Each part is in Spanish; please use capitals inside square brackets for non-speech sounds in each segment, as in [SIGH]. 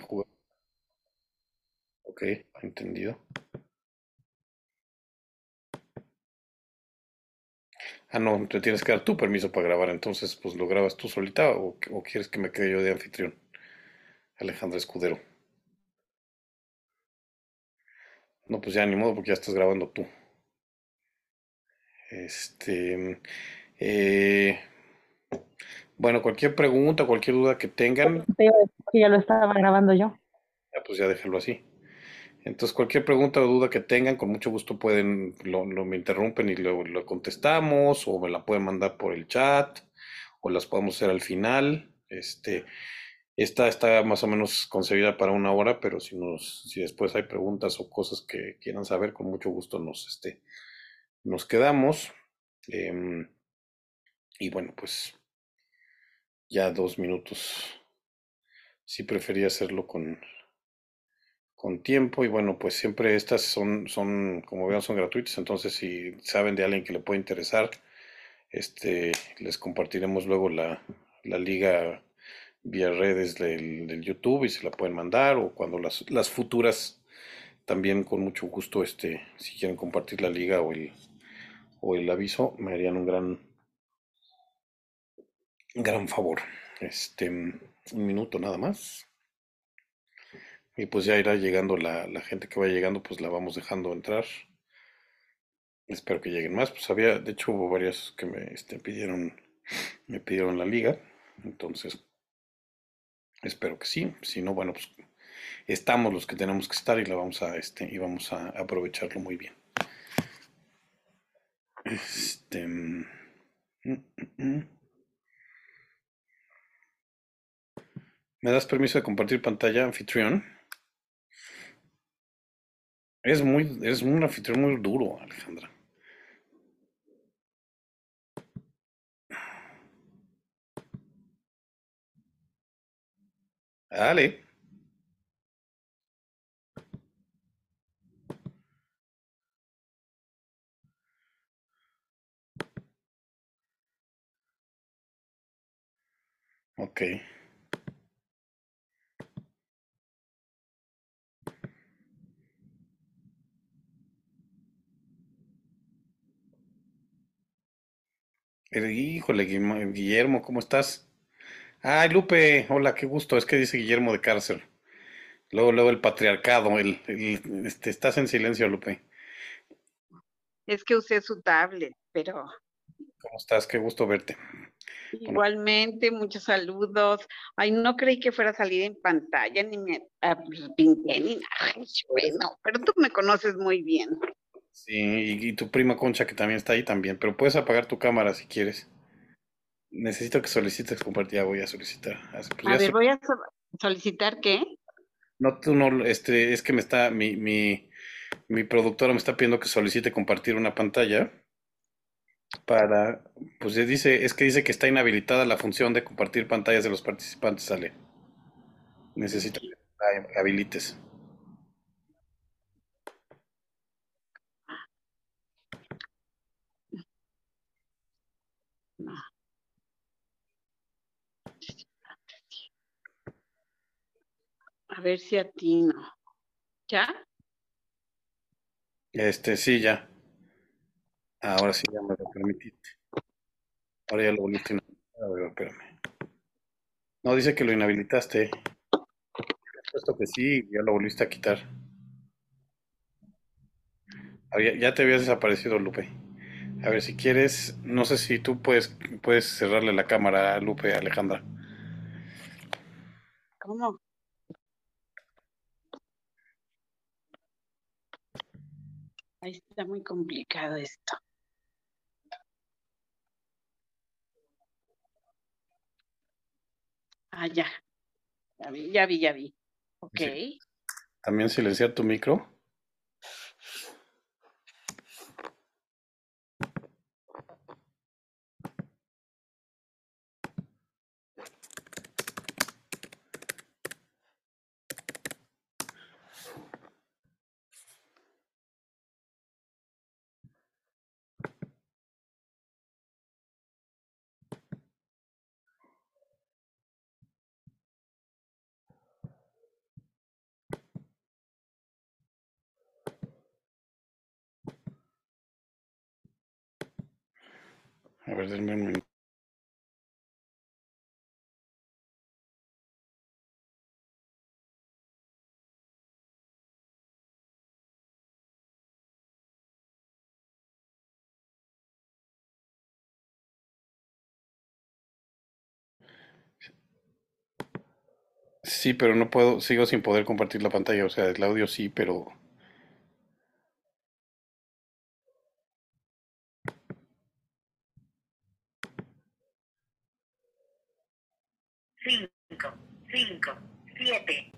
jugar. Ok, entendido. Ah, no, te tienes que dar tu permiso para grabar, entonces pues lo grabas tú solita o, o quieres que me quede yo de anfitrión, Alejandra Escudero. No, pues ya ni modo porque ya estás grabando tú. Este, eh, bueno, cualquier pregunta, cualquier duda que tengan, Que ya lo estaba grabando yo. ya, pues ya déjalo así. Entonces, cualquier pregunta o duda que tengan, con mucho gusto pueden, lo, lo- me interrumpen y lo, lo contestamos, o me la pueden mandar por el chat, o las podemos hacer al final. Este, esta está más o menos concebida para una hora, pero si nos, si después hay preguntas o cosas que quieran saber, con mucho gusto nos, este, nos quedamos. Em, y bueno, pues ya dos minutos. Sí prefería hacerlo con, con tiempo y bueno, pues siempre estas son, son, como vean, son gratuitas, entonces si saben de alguien que le puede interesar, este, les compartiremos luego la, la liga vía redes del, del YouTube y se la pueden mandar o cuando las, las futuras también con mucho gusto, este, si quieren compartir la liga o el, o el aviso, me harían un gran, gran favor. Este, un minuto nada más. Y pues ya irá llegando la, la gente que va llegando, pues la vamos dejando entrar. Espero que lleguen más. Pues había, de hecho, hubo varios que me este, pidieron, me pidieron la liga. Entonces, espero que sí. Si no, bueno, pues estamos los que tenemos que estar y la vamos a, este, y vamos a aprovecharlo muy bien. Este, mm, mm, mm. ¿Me das permiso de compartir pantalla, anfitrión? Es muy, es un anfitrión muy duro, Alejandra. Dale. Ok. Eh, Híjole, Guillermo, Guillermo, ¿cómo estás? Ay, Lupe, hola, qué gusto. Es que dice Guillermo de Cárcel. Luego, luego el patriarcado, el, el- este, estás en silencio, Lupe. Es que usé su tablet, pero ¿Cómo estás? Qué gusto verte. Bueno, igualmente, muchos saludos. Ay, no creí que fuera a salir en pantalla, ni me ah, pues, pinté ni nada. Ay, Bueno, pero tú me conoces muy bien. Sí, y, y tu prima Concha que también está ahí también, pero puedes apagar tu cámara si quieres. Necesito que solicites compartir, ya voy a solicitar. Pues A ver, voy a so- solicitar qué. no, tú no, este, es que me está, mi, mi, mi productora me está pidiendo que solicite compartir una pantalla para, pues dice, es que dice que está inhabilitada la función de compartir pantallas de los participantes, Ale. Necesito que la habilites. A ver si atino. ¿Ya? Este, sí, ya. Ahora sí ya me lo permitiste. Ahora ya lo volviste a ver, espérame. No, dice que lo inhabilitaste. Puesto que sí, ya lo volviste a quitar. Ya, ya te habías desaparecido, Lupe. A ver, si quieres, no sé si tú puedes, puedes cerrarle la cámara a Lupe, Alejandra. ¿Cómo? Ahí está muy complicado esto. Ah, ya. Ya vi, ya vi, ya. Ok. También silenciar tu micro. A ver, denme un minuto. Sí, pero no puedo, sigo sin poder compartir la pantalla, o sea, el audio sí, pero... cinco, cinco, siete,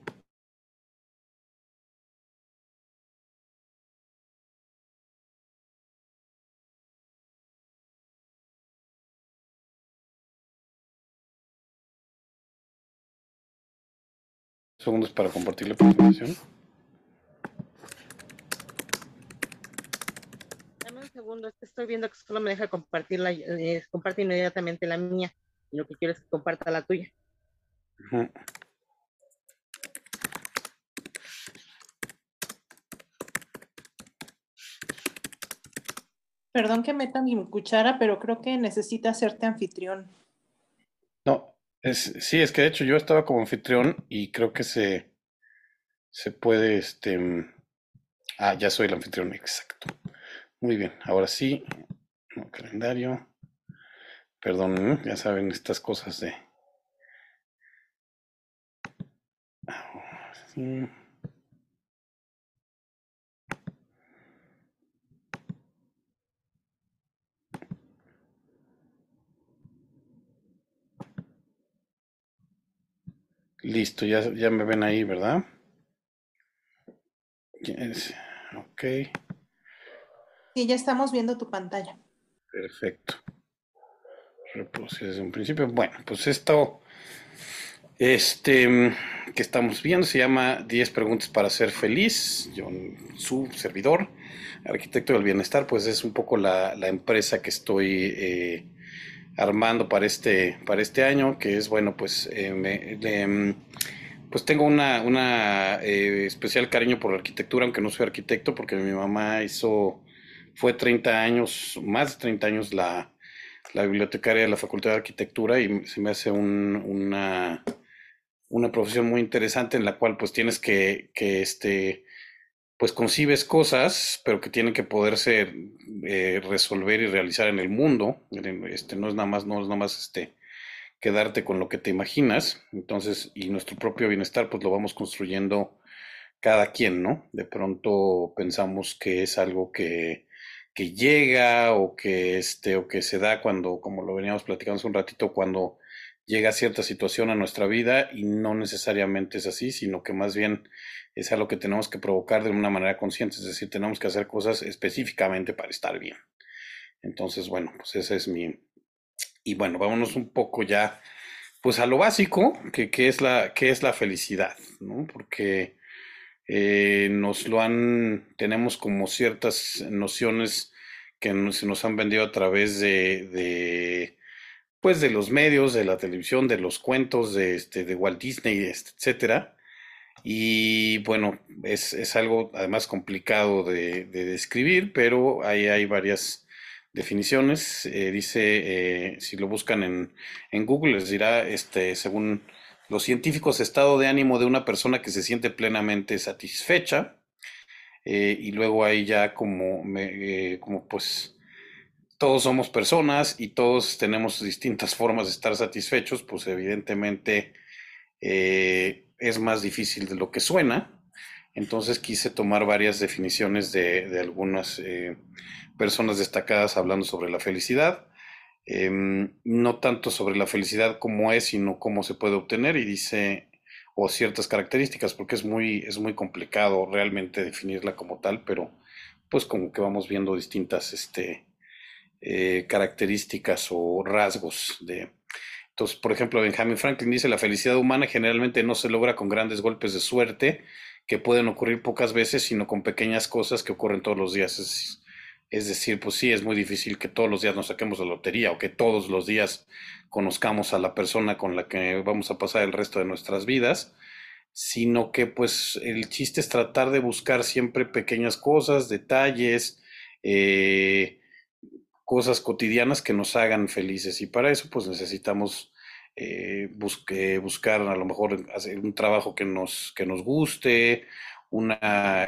Segundos para compartir la presentación. Dame un segundo, es que estoy viendo que solo me deja compartir la, eh, comparte inmediatamente la mía. Y lo que quiero es que comparta la tuya. Perdón que meta mi cuchara, pero creo que necesita hacerte anfitrión. No, es, sí, es que de hecho yo estaba como anfitrión y creo que se, se puede, este... mm, Ah, ya soy el anfitrión, exacto. Muy bien, ahora sí, no, calendario. Perdón, ¿eh? ya saben estas cosas de... Ahora sí. Listo, ya, ya me ven ahí, ¿verdad? Yes, Ok, Sí, ya estamos viendo tu pantalla. perfecto. Reproducir desde un principio. Bueno, pues esto, este, que estamos viendo se llama 10 preguntas para ser feliz. Yo, su servidor, arquitecto del bienestar, pues es un poco la, la empresa que estoy eh, armando para este, para este año, que es, bueno, pues, eh, mm, pues tengo una, una eh, especial cariño por la arquitectura, aunque no soy arquitecto, porque mi mamá hizo, fue 30 años, más de 30 años la, la bibliotecaria de la Facultad de Arquitectura y se me hace un- una, una profesión muy interesante en la cual pues tienes que, que este, pues concibes cosas, pero que tienen que poderse eh, resolver y realizar en el mundo. Este, no es nada más, no es nada más este, quedarte con lo que te imaginas. Entonces, y nuestro propio bienestar, pues lo vamos construyendo cada quien, ¿no? De pronto pensamos que es algo que, que llega o que este, o que se da cuando, como lo veníamos platicando hace un ratito, cuando llega cierta situación a nuestra vida y no necesariamente es así, sino que más bien es algo que tenemos que provocar de una manera consciente, es decir, tenemos que hacer cosas específicamente para estar bien. Entonces, bueno, pues ese es mi... Y bueno, vámonos un poco ya, pues a lo básico, que, que es la, que es la felicidad, ¿no? Porque eh, nos lo han, tenemos como ciertas nociones que nos, se nos han vendido a través de, pues de los medios, de la televisión, de los cuentos, de, este, Walt Disney, este, etcétera. Y bueno, es, es algo además complicado de, de describir, pero ahí hay varias definiciones. Eh, dice, eh, si lo buscan en, en Google, les dirá, este, según los científicos, estado de ánimo de una persona que se siente plenamente satisfecha. Eh, y luego hay ya como, eh, como pues todos somos personas y todos tenemos distintas formas de estar satisfechos, pues evidentemente eh, es más difícil de lo que suena. Entonces quise tomar varias definiciones de, de algunas personas destacadas hablando sobre la felicidad. Em, no tanto sobre la felicidad como es, sino cómo se puede obtener y dice, o ciertas características, porque es muy, es muy complicado realmente definirla como tal, pero pues como que vamos viendo distintas este, eh, características o rasgos de... Entonces, por ejemplo, Benjamin Franklin dice, la felicidad humana generalmente no se logra con grandes golpes de suerte que pueden ocurrir pocas veces, sino con pequeñas cosas que ocurren todos los días. Es, es decir, pues sí, es muy difícil que todos los días nos saquemos la lotería o que todos los días conozcamos a la persona con la que vamos a pasar el resto de nuestras vidas, sino que pues el chiste es tratar de buscar siempre pequeñas cosas, detalles, eh, cosas cotidianas que nos hagan felices. Y para eso pues necesitamos eh, buscar a lo mejor hacer un trabajo que nos, que nos guste, una,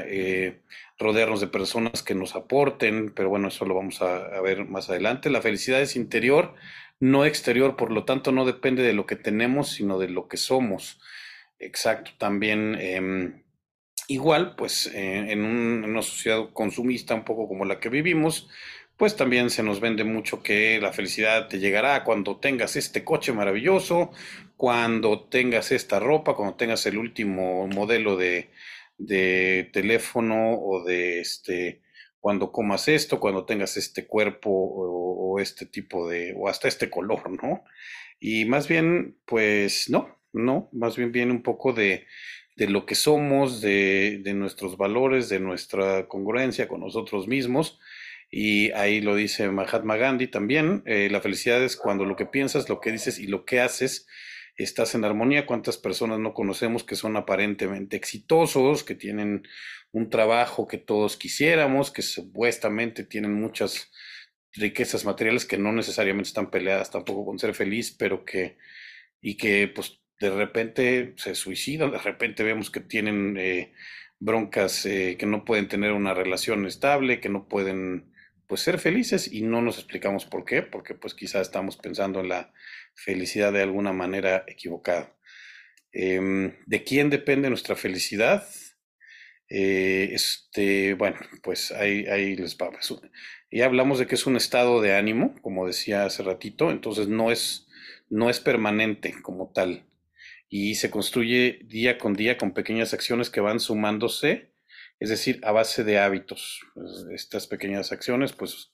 eh, rodearnos de personas que nos aporten, pero bueno, eso lo vamos a, ver más adelante. La felicidad es interior, no exterior, por lo tanto no depende de lo que tenemos, sino de lo que somos. Exacto, también em, igual, pues eh, en una sociedad consumista un poco como la que vivimos, pues también se nos vende mucho que la felicidad te llegará cuando tengas este coche maravilloso, cuando tengas esta ropa, cuando tengas el último modelo de, de teléfono o de este, cuando comas esto, cuando tengas este cuerpo o, este tipo de, o hasta este color, ¿no? Y más bien, pues no, no, más bien viene un poco de, de lo que somos, de, de nuestros valores, de nuestra congruencia con nosotros mismos. Y ahí lo dice Mahatma Gandhi también, eh, la felicidad es cuando lo que piensas, lo que dices y lo que haces estás en armonía. ¿Cuántas personas no conocemos que son aparentemente exitosos, que tienen un trabajo que todos quisiéramos, que supuestamente tienen muchas riquezas materiales que no necesariamente están peleadas tampoco con ser feliz, pero que, y que pues de repente se suicidan, de repente vemos que tienen eh, broncas, eh, que no pueden tener una relación estable, que no pueden pues ser felices y no nos explicamos por qué, porque pues quizá estamos pensando en la felicidad de alguna manera equivocada. Em, ¿de quién depende nuestra felicidad? Eh, este, bueno, pues ahí, ahí les va. Es un- Ya hablamos de que es un estado de ánimo, como decía hace ratito, entonces no es, no es permanente como tal y se construye día con día con pequeñas acciones que van sumándose, es decir, a base de hábitos. Pues, Estas pequeñas acciones, pues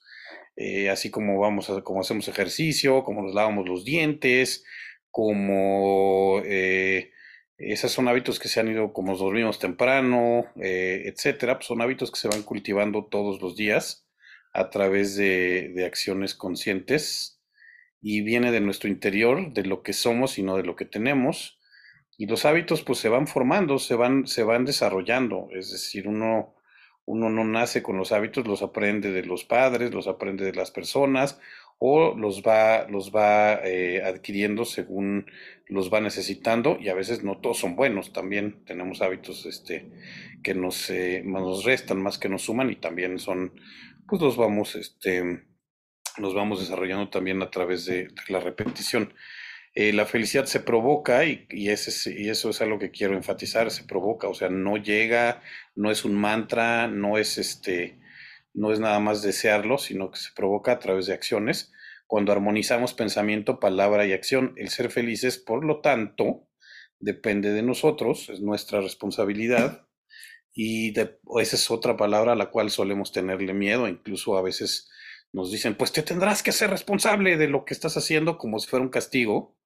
eh, así como vamos a, como hacemos ejercicio, como nos lavamos los dientes, como eh, esos son hábitos que se han ido, como dormimos temprano, eh, etcétera, pues son hábitos que se van cultivando todos los días a través de, de acciones conscientes y viene de nuestro interior, de lo que somos y no de lo que tenemos. Y los hábitos pues se van formando, se van, se van desarrollando, es decir, uno, uno no nace con los hábitos, los aprende de los padres, los aprende de las personas o los va, los va eh, adquiriendo según los va necesitando y a veces no todos son buenos, también tenemos hábitos este, que nos, eh, nos restan más que nos suman y también son, pues los vamos, este, nos vamos desarrollando también a través de, de la repetición. Eh, la felicidad se provoca y, y, eso es algo que quiero enfatizar, se provoca, o sea, no llega, no es un mantra, no es este, no es nada más desearlo, sino que se provoca a través de acciones. Cuando armonizamos pensamiento, palabra y acción, el ser felices, por lo tanto, depende de nosotros, es nuestra responsabilidad. Y de- esa es otra palabra a la cual solemos tenerle miedo, incluso a veces nos dicen, pues te tendrás que ser responsable de lo que estás haciendo como si fuera un castigo,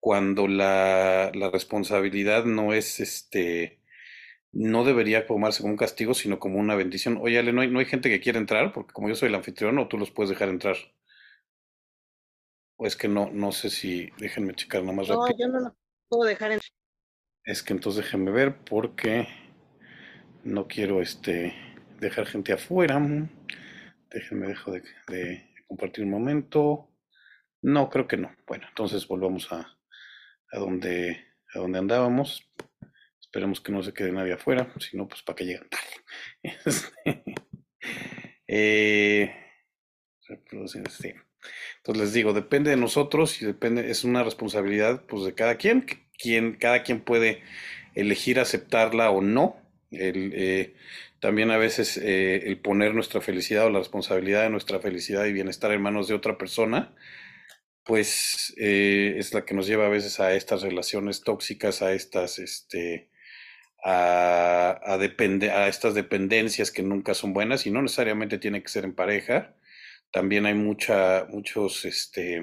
cuando la, la responsabilidad no es este, no debería tomarse como un castigo, sino como una bendición. Oye, Ale, ¿no hay, no hay gente que quiere entrar? Porque como yo soy el anfitrión, o tú los puedes dejar entrar. O es que no, no sé si, déjenme checar nomás No, rápido. yo no lo puedo dejar en. Es que entonces déjenme ver porque no quiero este dejar gente afuera. Déjenme dejo de, de compartir un momento. No, creo que no. Bueno, entonces volvamos a, a donde a donde andábamos. Esperemos que no se quede nadie afuera, si no, pues para que lleguen tarde. [LAUGHS] Este, eh, sí. Entonces les digo, depende de nosotros y depende, es una responsabilidad pues de cada quien, quien, cada quien puede elegir aceptarla o no. El, eh, también a veces eh, el poner nuestra felicidad o la responsabilidad de nuestra felicidad y bienestar en manos de otra persona, pues eh, es la que nos lleva a veces a estas relaciones tóxicas, a estas, este, a, a, a estas dependencias que nunca son buenas y no necesariamente tiene que ser en pareja. También hay mucha, muchos, este,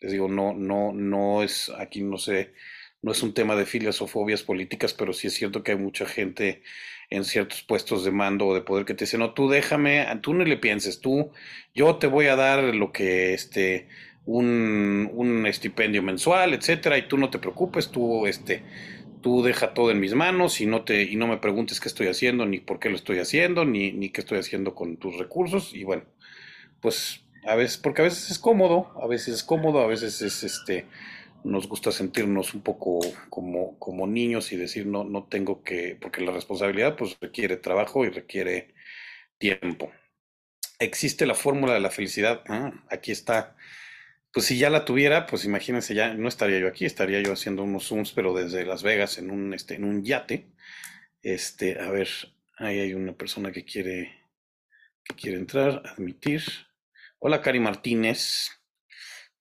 les digo, no, no, no es, aquí no sé, no es un tema de filias o fobias políticas, pero sí es cierto que hay mucha gente en ciertos puestos de mando o de poder que te dice, no, tú déjame, tú no le pienses, tú, yo te voy a dar lo que, este, un, un estipendio mensual, etcétera, y tú no te preocupes, tú, este, tú deja todo en mis manos y no te, y no me preguntes qué estoy haciendo, ni por qué lo estoy haciendo, ni, ni qué estoy haciendo con tus recursos, y bueno, pues a veces, porque a veces es cómodo, a veces es cómodo, a veces es este, nos gusta sentirnos un poco como, como niños y decir no, no tengo que, porque la responsabilidad pues requiere trabajo y requiere tiempo. ¿Existe la fórmula de la felicidad? Ah, aquí está. Pues si ya la tuviera, pues imagínense, ya no estaría yo aquí, estaría yo haciendo unos zooms, pero desde Las Vegas en un, este, en un yate. Este, a ver, ahí hay una persona que quiere, que quiere entrar, admitir. Hola, Cari Martínez.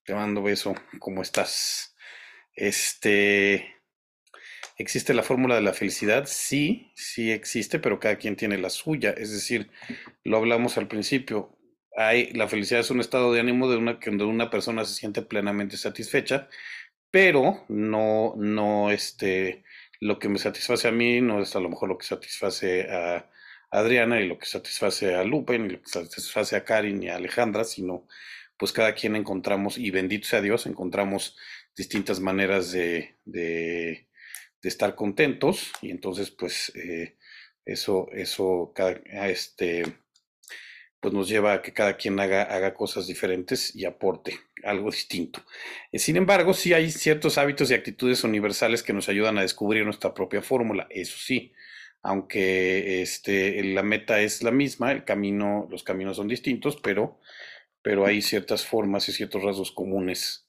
Te mando beso. ¿Cómo estás? Este, ¿existe la fórmula de la felicidad? Sí, sí existe, pero cada quien tiene la suya. Es decir, lo hablamos al principio. La felicidad es un estado de ánimo de una, donde una persona se siente plenamente satisfecha, pero no, no, este, lo que me satisface a mí no es a lo mejor lo que satisface a Adriana y lo que satisface a Lupe, ni lo que satisface a Karin y a Alejandra, sino pues cada quien encontramos, y bendito sea Dios, encontramos distintas maneras de, de, estar contentos, y entonces pues eh, eso, eso cada, este, pues nos lleva a que cada quien haga, haga cosas diferentes y aporte algo [LAUGHS] distinto. Eh, sin embargo, sí hay ciertos hábitos y actitudes universales que nos ayudan a descubrir nuestra propia fórmula, eso sí aunque este, la meta es la misma, el camino, los caminos son distintos, pero, pero hay ciertas formas y ciertos rasgos comunes.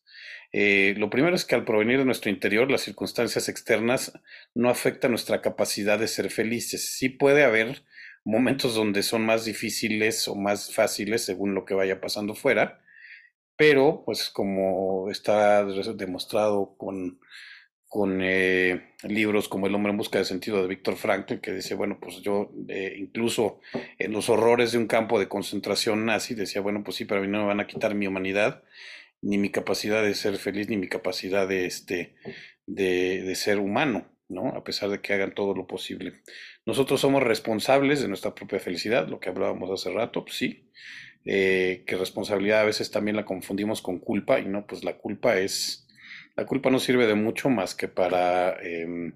Eh, lo primero es que al provenir de nuestro interior, las circunstancias externas no afectan nuestra capacidad de ser felices. Sí puede haber momentos donde son más difíciles o más fáciles según lo que vaya pasando fuera, pero pues como está demostrado con con eh, libros como El hombre en busca de sentido de Víctor Frankl, que decía, bueno, pues yo eh, incluso en los horrores de un campo de concentración nazi, decía, bueno, pues sí, pero a mí no me van a quitar mi humanidad, ni mi capacidad de ser feliz, ni mi capacidad de, este, de, de ser humano, ¿no? A pesar de que hagan todo lo posible. Nosotros somos responsables de nuestra propia felicidad, lo que hablábamos hace rato, pues sí, eh, que responsabilidad a veces también la confundimos con culpa, y no, pues la culpa es la culpa no sirve de mucho más que para, em,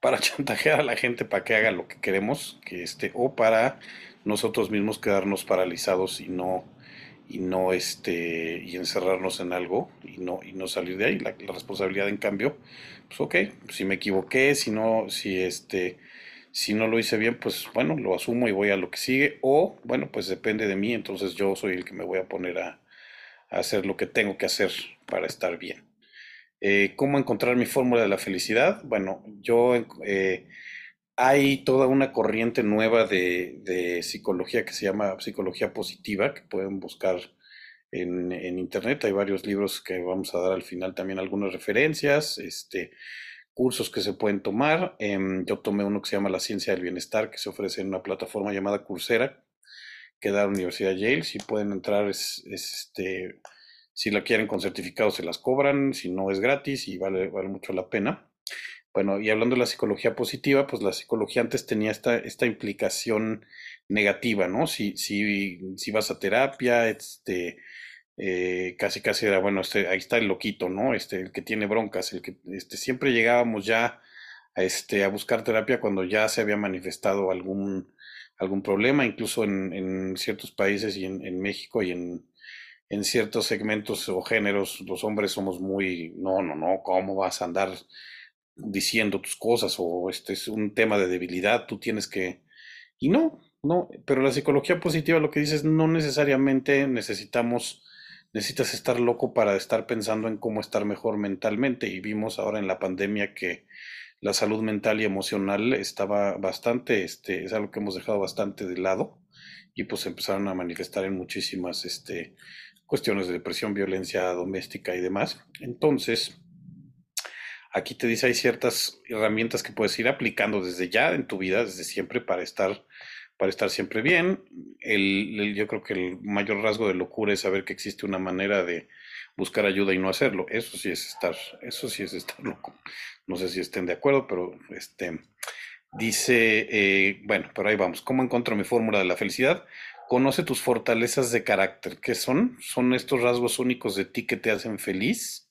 para [LAUGHS] chantajear a la gente para que haga lo que queremos, que este, o para nosotros mismos quedarnos paralizados y no, y no este, y encerrarnos en algo y no, y no salir de ahí. La, responsabilidad, en cambio, pues ok, si me equivoqué, si no, si este, si no lo hice bien, pues bueno, lo asumo y voy a lo que sigue, o bueno, pues depende de mí, entonces yo soy el que me voy a poner a, hacer lo que tengo que hacer para estar bien. Eh, ¿Cómo encontrar mi fórmula de la felicidad? Bueno, yo eh, hay toda una corriente nueva de, psicología que se llama psicología positiva, que pueden buscar en, internet. Hay varios libros que vamos a dar al final también algunas referencias, este, cursos que se pueden tomar. Em, yo tomé uno que se llama La Ciencia del Bienestar, que se ofrece en una plataforma llamada Coursera, que da la Universidad Yale. Si pueden entrar, es, este, si la quieren con certificado se las cobran, si no es gratis y vale, vale mucho la pena. Bueno, y hablando de la psicología positiva, pues la psicología antes tenía esta, esta implicación negativa, ¿no? Si, si, si vas a terapia, este, eh, casi casi era, bueno, este, ahí está el loquito, ¿no? Este, el que tiene broncas, el que este, siempre llegábamos ya a, este, a buscar terapia cuando ya se había manifestado algún, algún problema, incluso en, ciertos países y en, México y en, en, ciertos segmentos o géneros, los hombres somos muy, no, no, no, ¿cómo vas a andar diciendo tus cosas? O este es un tema de debilidad, tú tienes que... Y no, no, pero la psicología positiva lo que dice es no necesariamente necesitamos, necesitas estar loco para estar pensando en cómo estar mejor mentalmente. Y vimos ahora en la pandemia que la salud mental y emocional estaba bastante, este, es algo que hemos dejado bastante de lado y pues empezaron a manifestar en muchísimas este, cuestiones de depresión, violencia doméstica y demás. Entonces, aquí te dice hay ciertas herramientas que puedes ir aplicando desde ya en tu vida, desde siempre, para estar, para estar siempre bien. el, yo creo que el mayor rasgo de locura es saber que existe una manera de buscar ayuda y no hacerlo. Eso sí es estar, eso sí es estar [LAUGHS] loco. No sé si estén de acuerdo, pero este dice, eh, bueno, pero ahí vamos. ¿Cómo encuentro mi fórmula de la felicidad? Conoce tus fortalezas de carácter. ¿Qué son? Son estos rasgos únicos de ti que te hacen feliz.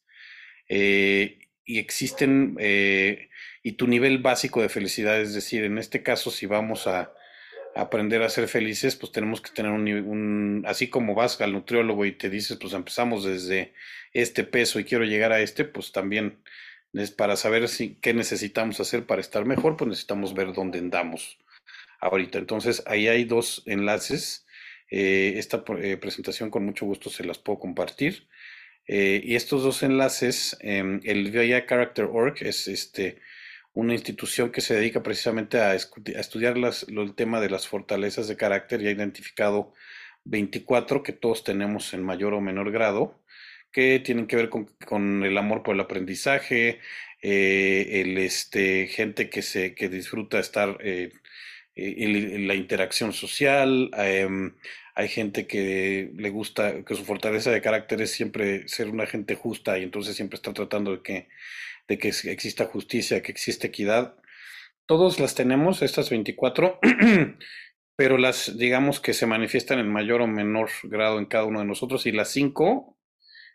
Eh, y existen, eh, y tu nivel básico de felicidad, es decir, en este caso, si vamos a, aprender a ser felices, pues tenemos que tener un, un- así como vas al nutriólogo y te dices, pues empezamos desde este peso y quiero llegar a este, pues también es para saber si, qué necesitamos hacer para estar mejor, pues necesitamos ver dónde andamos ahorita. Entonces, ahí hay dos enlaces. Eh, esta eh, presentación con mucho gusto se las puedo compartir. Eh, y estos dos enlaces, em, el VIA Character Org es este, una institución que se dedica precisamente a, estudiar el tema de las fortalezas de carácter y ha identificado 24 que todos tenemos en mayor o menor grado, que tienen que ver con, el amor por el aprendizaje, eh, el, este, gente que, se, que disfruta estar eh, eh, el- la interacción social, em, hay gente que le gusta, que su fortaleza de carácter es siempre ser una gente justa y entonces siempre está tratando de que, de que exista justicia, que exista equidad. Todos las tenemos, estas 24, [CLEARS THROAT] pero las, digamos que se manifiestan en mayor o menor grado en cada uno de nosotros y las 5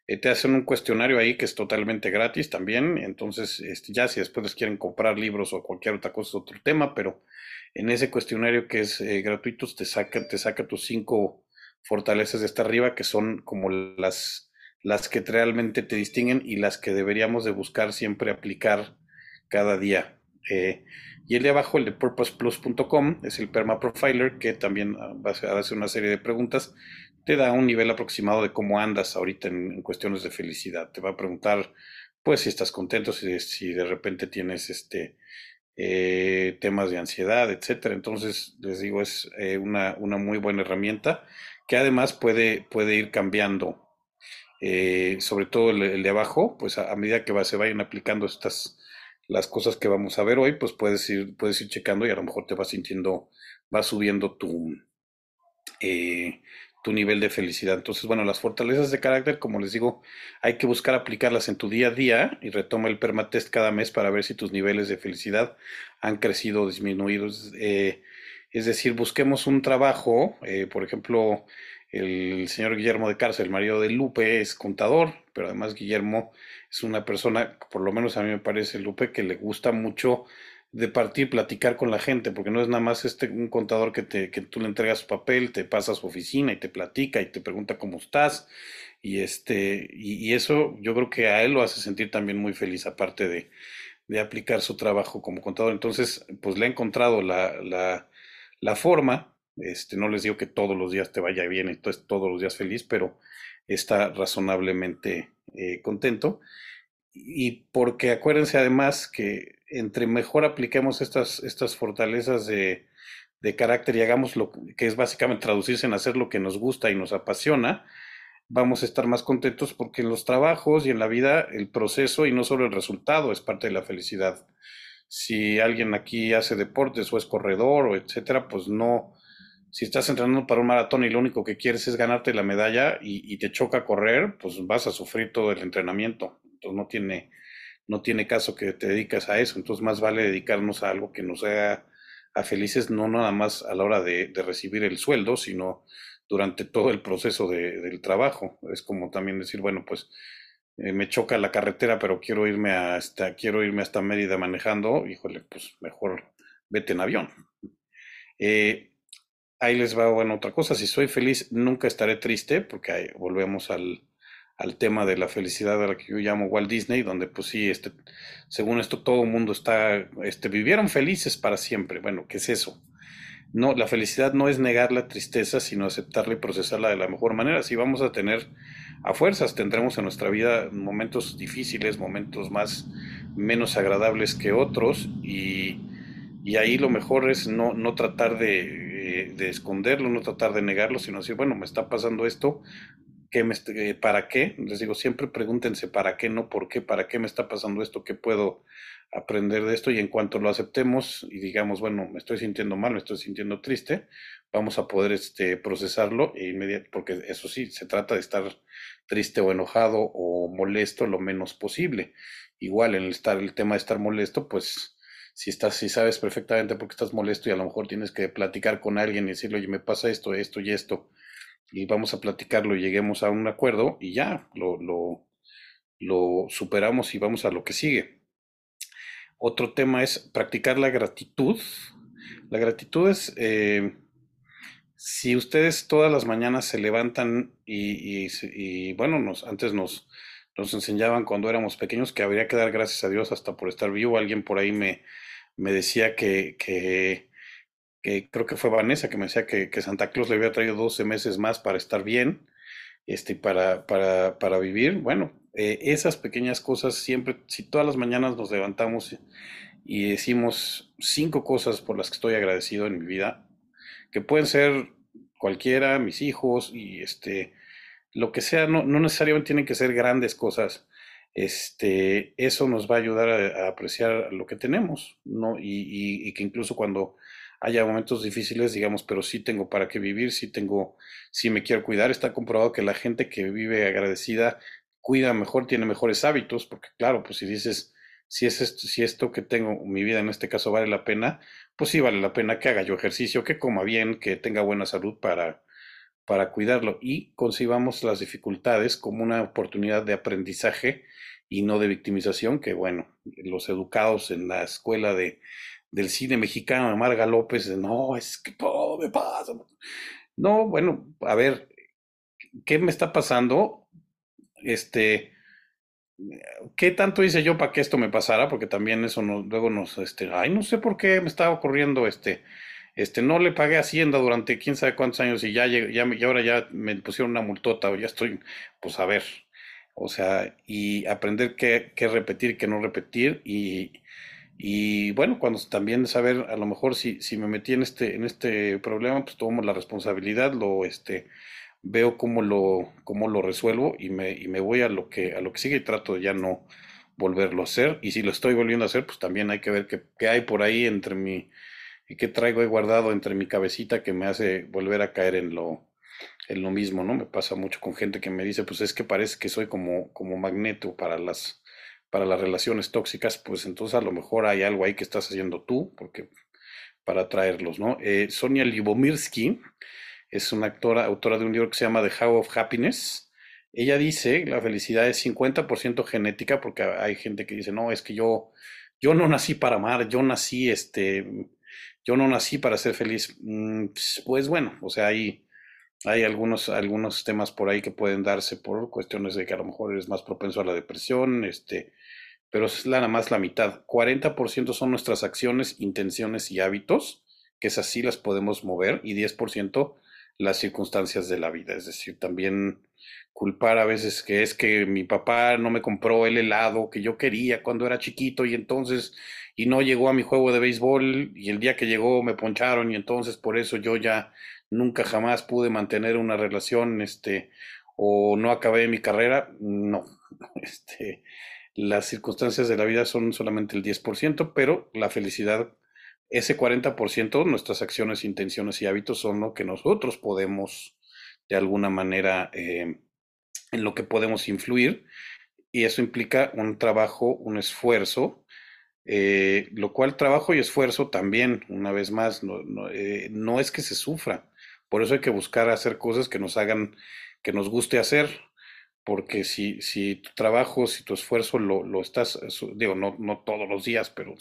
eh, te hacen un cuestionario ahí que es totalmente gratis también, entonces este, ya si después les quieren comprar libros o cualquier otra cosa es otro tema, pero en ese cuestionario que es eh, gratuito te saca, te saca tus cinco fortalezas de esta arriba que son como las, las que realmente te distinguen y las que deberíamos de buscar siempre aplicar cada día. Eh, y el de abajo, el de purposeplus.com, es el Perma Profiler, que también ah, va a hacer- una serie de preguntas. Te da un nivel aproximado de cómo andas ahorita en, en cuestiones de felicidad. Te va a preguntar, pues, si estás contento, si, si de repente tienes este eh, temas de ansiedad, etcétera. Entonces, les digo, es eh, una, una muy buena herramienta que además puede, puede ir cambiando. Eh, sobre todo el, de abajo, pues a, medida que se vayan aplicando estas las cosas que vamos a ver hoy, pues puedes ir, puedes ir checando y a lo mejor te vas sintiendo, vas subiendo tu, eh, tu nivel de felicidad. Entonces, bueno, las fortalezas de carácter, como les digo, hay que buscar aplicarlas en tu día a día y retoma el permatest cada mes para ver si tus niveles de felicidad han crecido o disminuido. Es, eh, decir, busquemos un trabajo, eh, por ejemplo, el señor Guillermo de Cárcel, el marido de Lupe, es contador, pero además Guillermo es una persona, por lo menos a mí me parece, Lupe, que le gusta mucho de partir, platicar con la gente, porque no es nada más este un contador que te, que tú le entregas su papel, te pasa a su oficina y te platica y te pregunta cómo estás, y este, y, y eso yo creo que a él lo hace sentir también muy feliz, aparte de, de aplicar su trabajo como contador. Entonces, pues le he encontrado la, la, la forma, este, no les digo que todos los días te vaya bien, entonces todos los días feliz, pero está razonablemente eh, contento. Y porque acuérdense además que entre mejor apliquemos estas, estas fortalezas de, de carácter y hagamos lo que es básicamente traducirse en hacer lo que nos gusta y nos apasiona, vamos a estar más contentos porque en los trabajos y en la vida el proceso y no solo el resultado es parte de la felicidad. Si alguien aquí hace deportes o es corredor o etcétera, pues no, si estás entrenando para un maratón y lo único que quieres es ganarte la medalla y, te choca correr, pues vas a sufrir todo el entrenamiento. Entonces no tiene, no tiene caso que te dedicas a eso. Entonces más vale dedicarnos a algo que nos haga a felices, no nada más a la hora de, de recibir el sueldo, sino durante todo el proceso de- del trabajo. Es como también decir, bueno, pues eh, me choca la carretera, pero quiero irme hasta, quiero irme hasta Mérida manejando, híjole, pues mejor vete en avión. Eh, ahí les va, otra cosa, si soy feliz, nunca estaré triste, porque ahí volvemos al, tema de la felicidad a la que yo llamo Walt Disney, donde pues sí, este, según esto todo el mundo está, este, vivieron felices para siempre. Bueno, ¿qué es eso? No, la felicidad no es negar la tristeza, sino aceptarla y procesarla de la mejor manera. Si vamos a tener a fuerzas, tendremos en nuestra vida momentos difíciles, momentos más menos agradables que otros, y, ahí lo mejor es no tratar de, eh, de esconderlo, no tratar de negarlo, sino decir, bueno, me está pasando esto, ¿qué me, eh, ¿para qué? Les digo, siempre pregúntense para qué, no por qué, para qué me está pasando esto, qué puedo aprender de esto y en cuanto lo aceptemos y digamos, bueno, me estoy sintiendo mal, me estoy sintiendo triste, vamos a poder este, procesarlo e inmediat- porque eso sí, se trata de estar triste o enojado o molesto lo menos posible. Igual en el, estar, el tema de estar molesto, pues si estás, si sabes perfectamente por qué estás molesto y a lo mejor tienes que platicar con alguien y decirle, oye, me pasa esto, esto y esto, y vamos a platicarlo y lleguemos a un acuerdo y ya, lo, lo, lo superamos y vamos a lo que sigue. Otro tema es practicar la gratitud. La gratitud es, eh, si ustedes todas las mañanas se levantan y, y- y, bueno, nos, antes nos, nos enseñaban cuando éramos pequeños que habría que dar gracias a Dios hasta por estar vivo. Alguien por ahí me, me decía que, que, creo que fue Vanessa que me decía que, que Santa Claus le había traído 12 meses más para estar bien, este, para, para, para vivir. Bueno, eh, esas pequeñas cosas siempre, si todas las mañanas nos levantamos y decimos cinco cosas por las que estoy agradecido en mi vida, que pueden ser cualquiera, mis hijos y este, lo que sea, no, no necesariamente tienen que ser grandes cosas. Este, eso nos va a ayudar a, apreciar lo que tenemos, ¿no? Y, y- y que incluso cuando haya momentos difíciles, digamos, pero sí tengo para qué vivir, sí tengo, sí me quiero cuidar. Está comprobado que la gente que vive agradecida cuida mejor, tiene mejores hábitos, porque claro, pues si dices, si es esto, si esto que tengo, mi vida en este caso vale la pena, pues sí vale la pena que haga yo ejercicio, que coma bien, que tenga buena salud para, para cuidarlo y concibamos las dificultades como una oportunidad de aprendizaje y no de victimización, que bueno, los educados en la escuela de, del cine mexicano de Marga López, no, es que todo me pasa. No, bueno, a ver, ¿qué me está pasando? Este, ¿qué tanto hice yo para que esto me pasara? Porque también eso nos, luego nos, este, ay, no sé por qué me estaba ocurriendo, este, este, no le pagué Hacienda durante quién sabe cuántos años y ya, ya, me- y ahora ya me pusieron una multota o ya estoy, pues a ver, o sea, y aprender qué, qué repetir, qué no repetir y, y bueno, cuando también saber, a lo mejor si, si me metí en este, en este problema, pues tomo la responsabilidad, lo, este, veo cómo lo, cómo lo resuelvo y me, y me voy a lo que, a lo que sigue y trato de ya no volverlo a hacer. Y si lo estoy volviendo a hacer, pues también hay que ver qué, qué hay por ahí entre mi, y qué traigo ahí guardado entre mi cabecita que me hace volver a caer en lo, en lo mismo, ¿no? Me pasa mucho con gente que me dice, pues es que parece que soy como, como magneto para las, para las relaciones tóxicas, pues entonces a lo mejor hay algo ahí que estás haciendo tú, porque para atraerlos, ¿no? Eh, Sonia Libomirsky es una actora, autora de un libro que se llama The How of Happiness. Ella dice, la felicidad es 50% genética, porque hay gente que dice, no, es que yo, yo no nací para amar, yo nací, este, yo no nací para ser feliz. Mm, Pues pues bueno, o sea, hay, hay algunos, algunos temas por ahí que pueden darse por cuestiones de que a lo mejor eres más propenso a la depresión, este, pero es nada más la mitad. 40% son nuestras acciones, intenciones y hábitos, que esas sí las podemos mover, y 10% las circunstancias de la vida. Es decir, también culpar a veces que es que mi papá no me compró el helado que yo quería cuando era chiquito y entonces, y no llegó a mi juego de béisbol y el día que llegó me poncharon y entonces por eso yo ya nunca jamás pude mantener una relación, este, o no acabé mi carrera. No, [LAUGHS] este, las circunstancias de la vida son solamente el 10%, pero la felicidad, ese 40%, nuestras acciones, intenciones y hábitos son lo que nosotros podemos de alguna manera, eh, en lo que podemos influir, y eso implica un trabajo, un esfuerzo, eh, lo cual trabajo y esfuerzo también, una vez más, no, no, eh, no es que se sufra, por eso hay que buscar hacer cosas que nos hagan, que nos guste hacer, porque si, si tu trabajo, si tu esfuerzo lo, lo estás, eso, digo, no, no todos los días, pero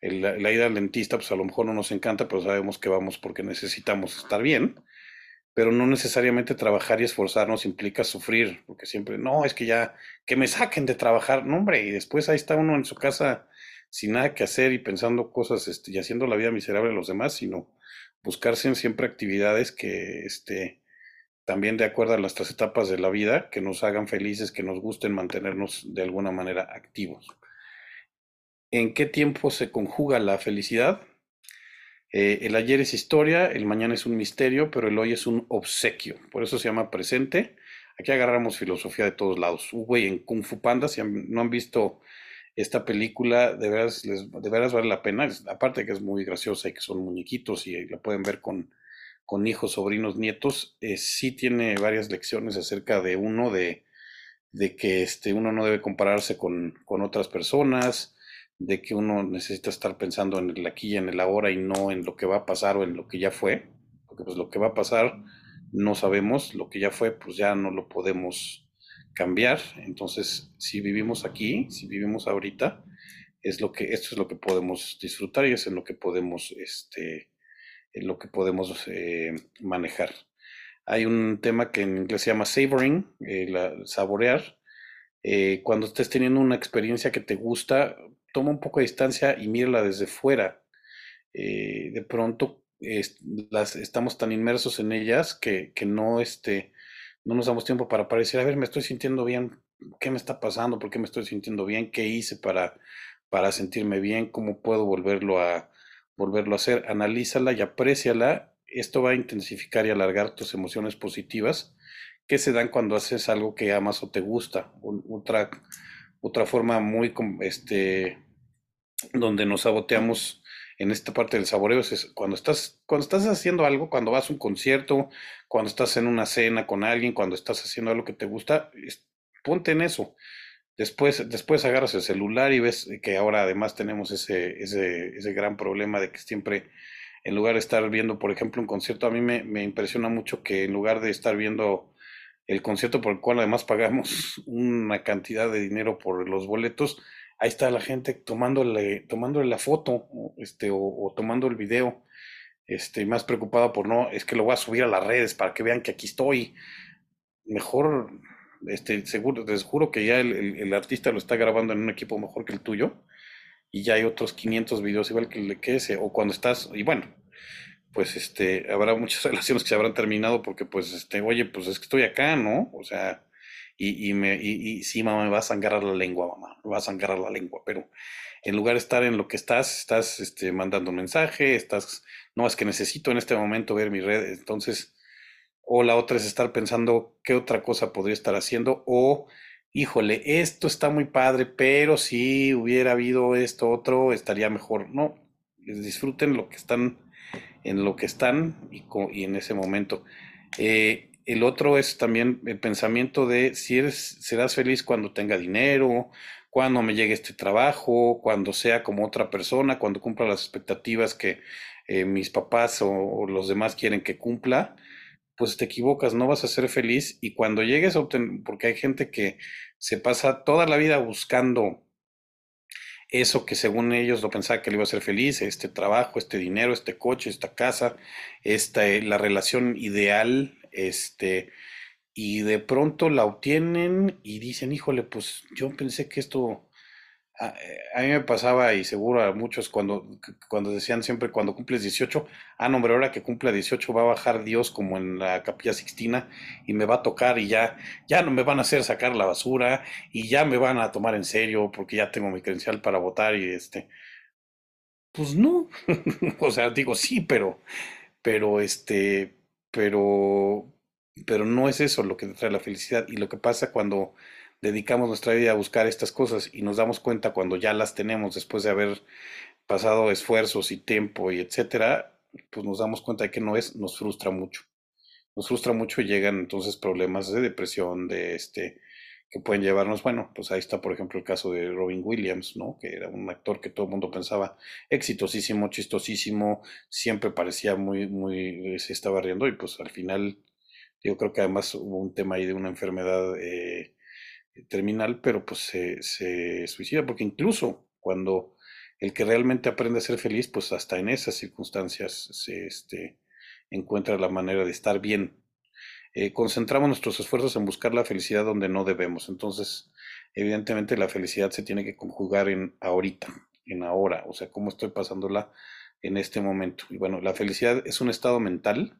la ida al dentista, pues a lo mejor no nos encanta, pero sabemos que vamos porque necesitamos estar bien, pero no necesariamente trabajar y esforzarnos implica sufrir, porque siempre, no, es que ya, que me saquen de trabajar, no, hombre, y después ahí está uno en su casa sin nada que hacer y pensando cosas, este, y haciendo la vida miserable a los demás, sino buscarse siempre actividades que, este, también de acuerdo a las tres etapas de la vida, que nos hagan felices, que nos gusten mantenernos de alguna manera activos. ¿En qué tiempo se conjuga la felicidad? Eh, el ayer es historia, el mañana es un misterio, pero el hoy es un obsequio. Por eso se llama presente. Aquí agarramos filosofía de todos lados. Güey, en Kung Fu Panda, si no han visto esta película, de veras, les, de veras vale la pena. Aparte que es muy graciosa y que son muñequitos y la pueden ver con, con hijos, sobrinos, nietos, eh, sí tiene varias lecciones acerca de uno, de, de que este, uno no debe compararse con, con otras personas, de que uno necesita estar pensando en el aquí y en el ahora y no en lo que va a pasar o en lo que ya fue, porque pues lo que va a pasar no sabemos, lo que ya fue pues ya no lo podemos cambiar, entonces si vivimos aquí, si vivimos ahorita, es lo que, esto es lo que podemos disfrutar y es en lo que podemos este, eh, lo que podemos eh, manejar. Hay un tema que en inglés se llama savoring, eh, la, saborear. cuando estés teniendo una experiencia que te gusta, toma un poco de distancia y mírala desde fuera. de pronto las, estamos tan inmersos en ellas que, que no, este, no nos damos tiempo para parecer, a ver, me estoy sintiendo bien, ¿qué me está pasando? ¿Por qué me estoy sintiendo bien? ¿Qué hice para, para sentirme bien? ¿Cómo puedo volverlo a, volverlo a hacer? Analízala y apréciala. Esto va a intensificar y alargar tus emociones positivas que se dan cuando haces algo que amas o te gusta. Otra, otra forma muy, este, donde nos saboteamos en esta parte del saboreo es cuando estás, cuando estás haciendo algo, cuando vas a un concierto, cuando estás en una cena con alguien, cuando estás haciendo algo que te gusta, ponte en eso. Después, después agarras el celular y ves que ahora además tenemos ese, ese, ese gran problema de que siempre, en lugar de estar viendo, por ejemplo, un concierto, a mí me, me impresiona mucho que en lugar de estar viendo el concierto por el cual además pagamos [LAUGHS] una cantidad de dinero por los boletos, ahí está la gente tomándole, tomándole la foto, este, o, tomando el video, este, más preocupada por no, es que lo voy a subir a las redes para que vean que aquí estoy. Mejor, este, seguro, les juro que ya el, artista lo está grabando en un equipo mejor que el tuyo, y ya hay otros 500 videos igual que el que ese, o cuando estás, y bueno, pues este, habrá muchas [LAUGHS] relaciones que se habrán terminado porque pues, este, oye, pues es que estoy acá, ¿no? O sea, y, y, me, y, sí, mamá, me va a sangrar la lengua, mamá, me va a sangrar la lengua, pero en lugar de estar en lo que estás, estás este, mandando un mensaje, estás, no, es que necesito en este momento ver mi red, entonces, o la otra es estar pensando qué otra cosa podría estar haciendo, o, híjole, esto está muy padre, pero si hubiera habido esto otro, estaría mejor. No, disfruten lo que están, en lo que están y, y en ese momento. Eh, el otro es también el pensamiento de si eres, serás feliz cuando tenga dinero, cuando me llegue este trabajo, cuando sea como otra persona, cuando cumpla las expectativas que eh, mis papás o, los demás quieren que cumpla, pues te equivocas, no vas a ser feliz. Y cuando llegues a obtener, porque hay gente que se pasa toda la vida buscando eso que según ellos lo pensaba que le iba a ser feliz, este trabajo, este dinero, este coche, esta casa, esta, la relación ideal este, y de pronto la obtienen y dicen, híjole, pues yo pensé que esto, a, mí me pasaba y seguro a muchos cuando, cuando decían siempre cuando cumples 18, ah, no, hombre, ahora que cumpla 18 va a bajar Dios como en la capilla sixtina y me va a tocar y ya, ya no me van a hacer sacar la basura y ya me van a tomar en serio porque ya tengo mi credencial para votar y este, pues no, [LAUGHS] o sea, digo sí, pero, pero este, pero, pero no es eso lo que trae la felicidad. Y lo que pasa cuando dedicamos nuestra vida a buscar estas cosas y nos damos cuenta cuando ya las tenemos después de haber pasado esfuerzos y tiempo y etcétera, pues nos damos cuenta de que no es, nos frustra mucho. Nos frustra mucho y llegan entonces problemas de depresión, de este, que pueden llevarnos, bueno, pues ahí está por ejemplo el caso de Robin Williams, ¿no? Que era un actor que todo el mundo pensaba exitosísimo, chistosísimo, siempre parecía muy, muy, se estaba riendo y pues al final yo creo que además hubo un tema ahí de una enfermedad eh, terminal, pero pues se, se suicida, porque incluso cuando el que realmente aprende a ser feliz, pues hasta en esas circunstancias se este, encuentra la manera de estar bien eh, concentramos nuestros esfuerzos en buscar la felicidad donde no debemos. Entonces, evidentemente la felicidad se tiene que conjugar en ahorita, en ahora, o sea, cómo estoy pasándola en este momento. Y bueno, la felicidad es un estado mental,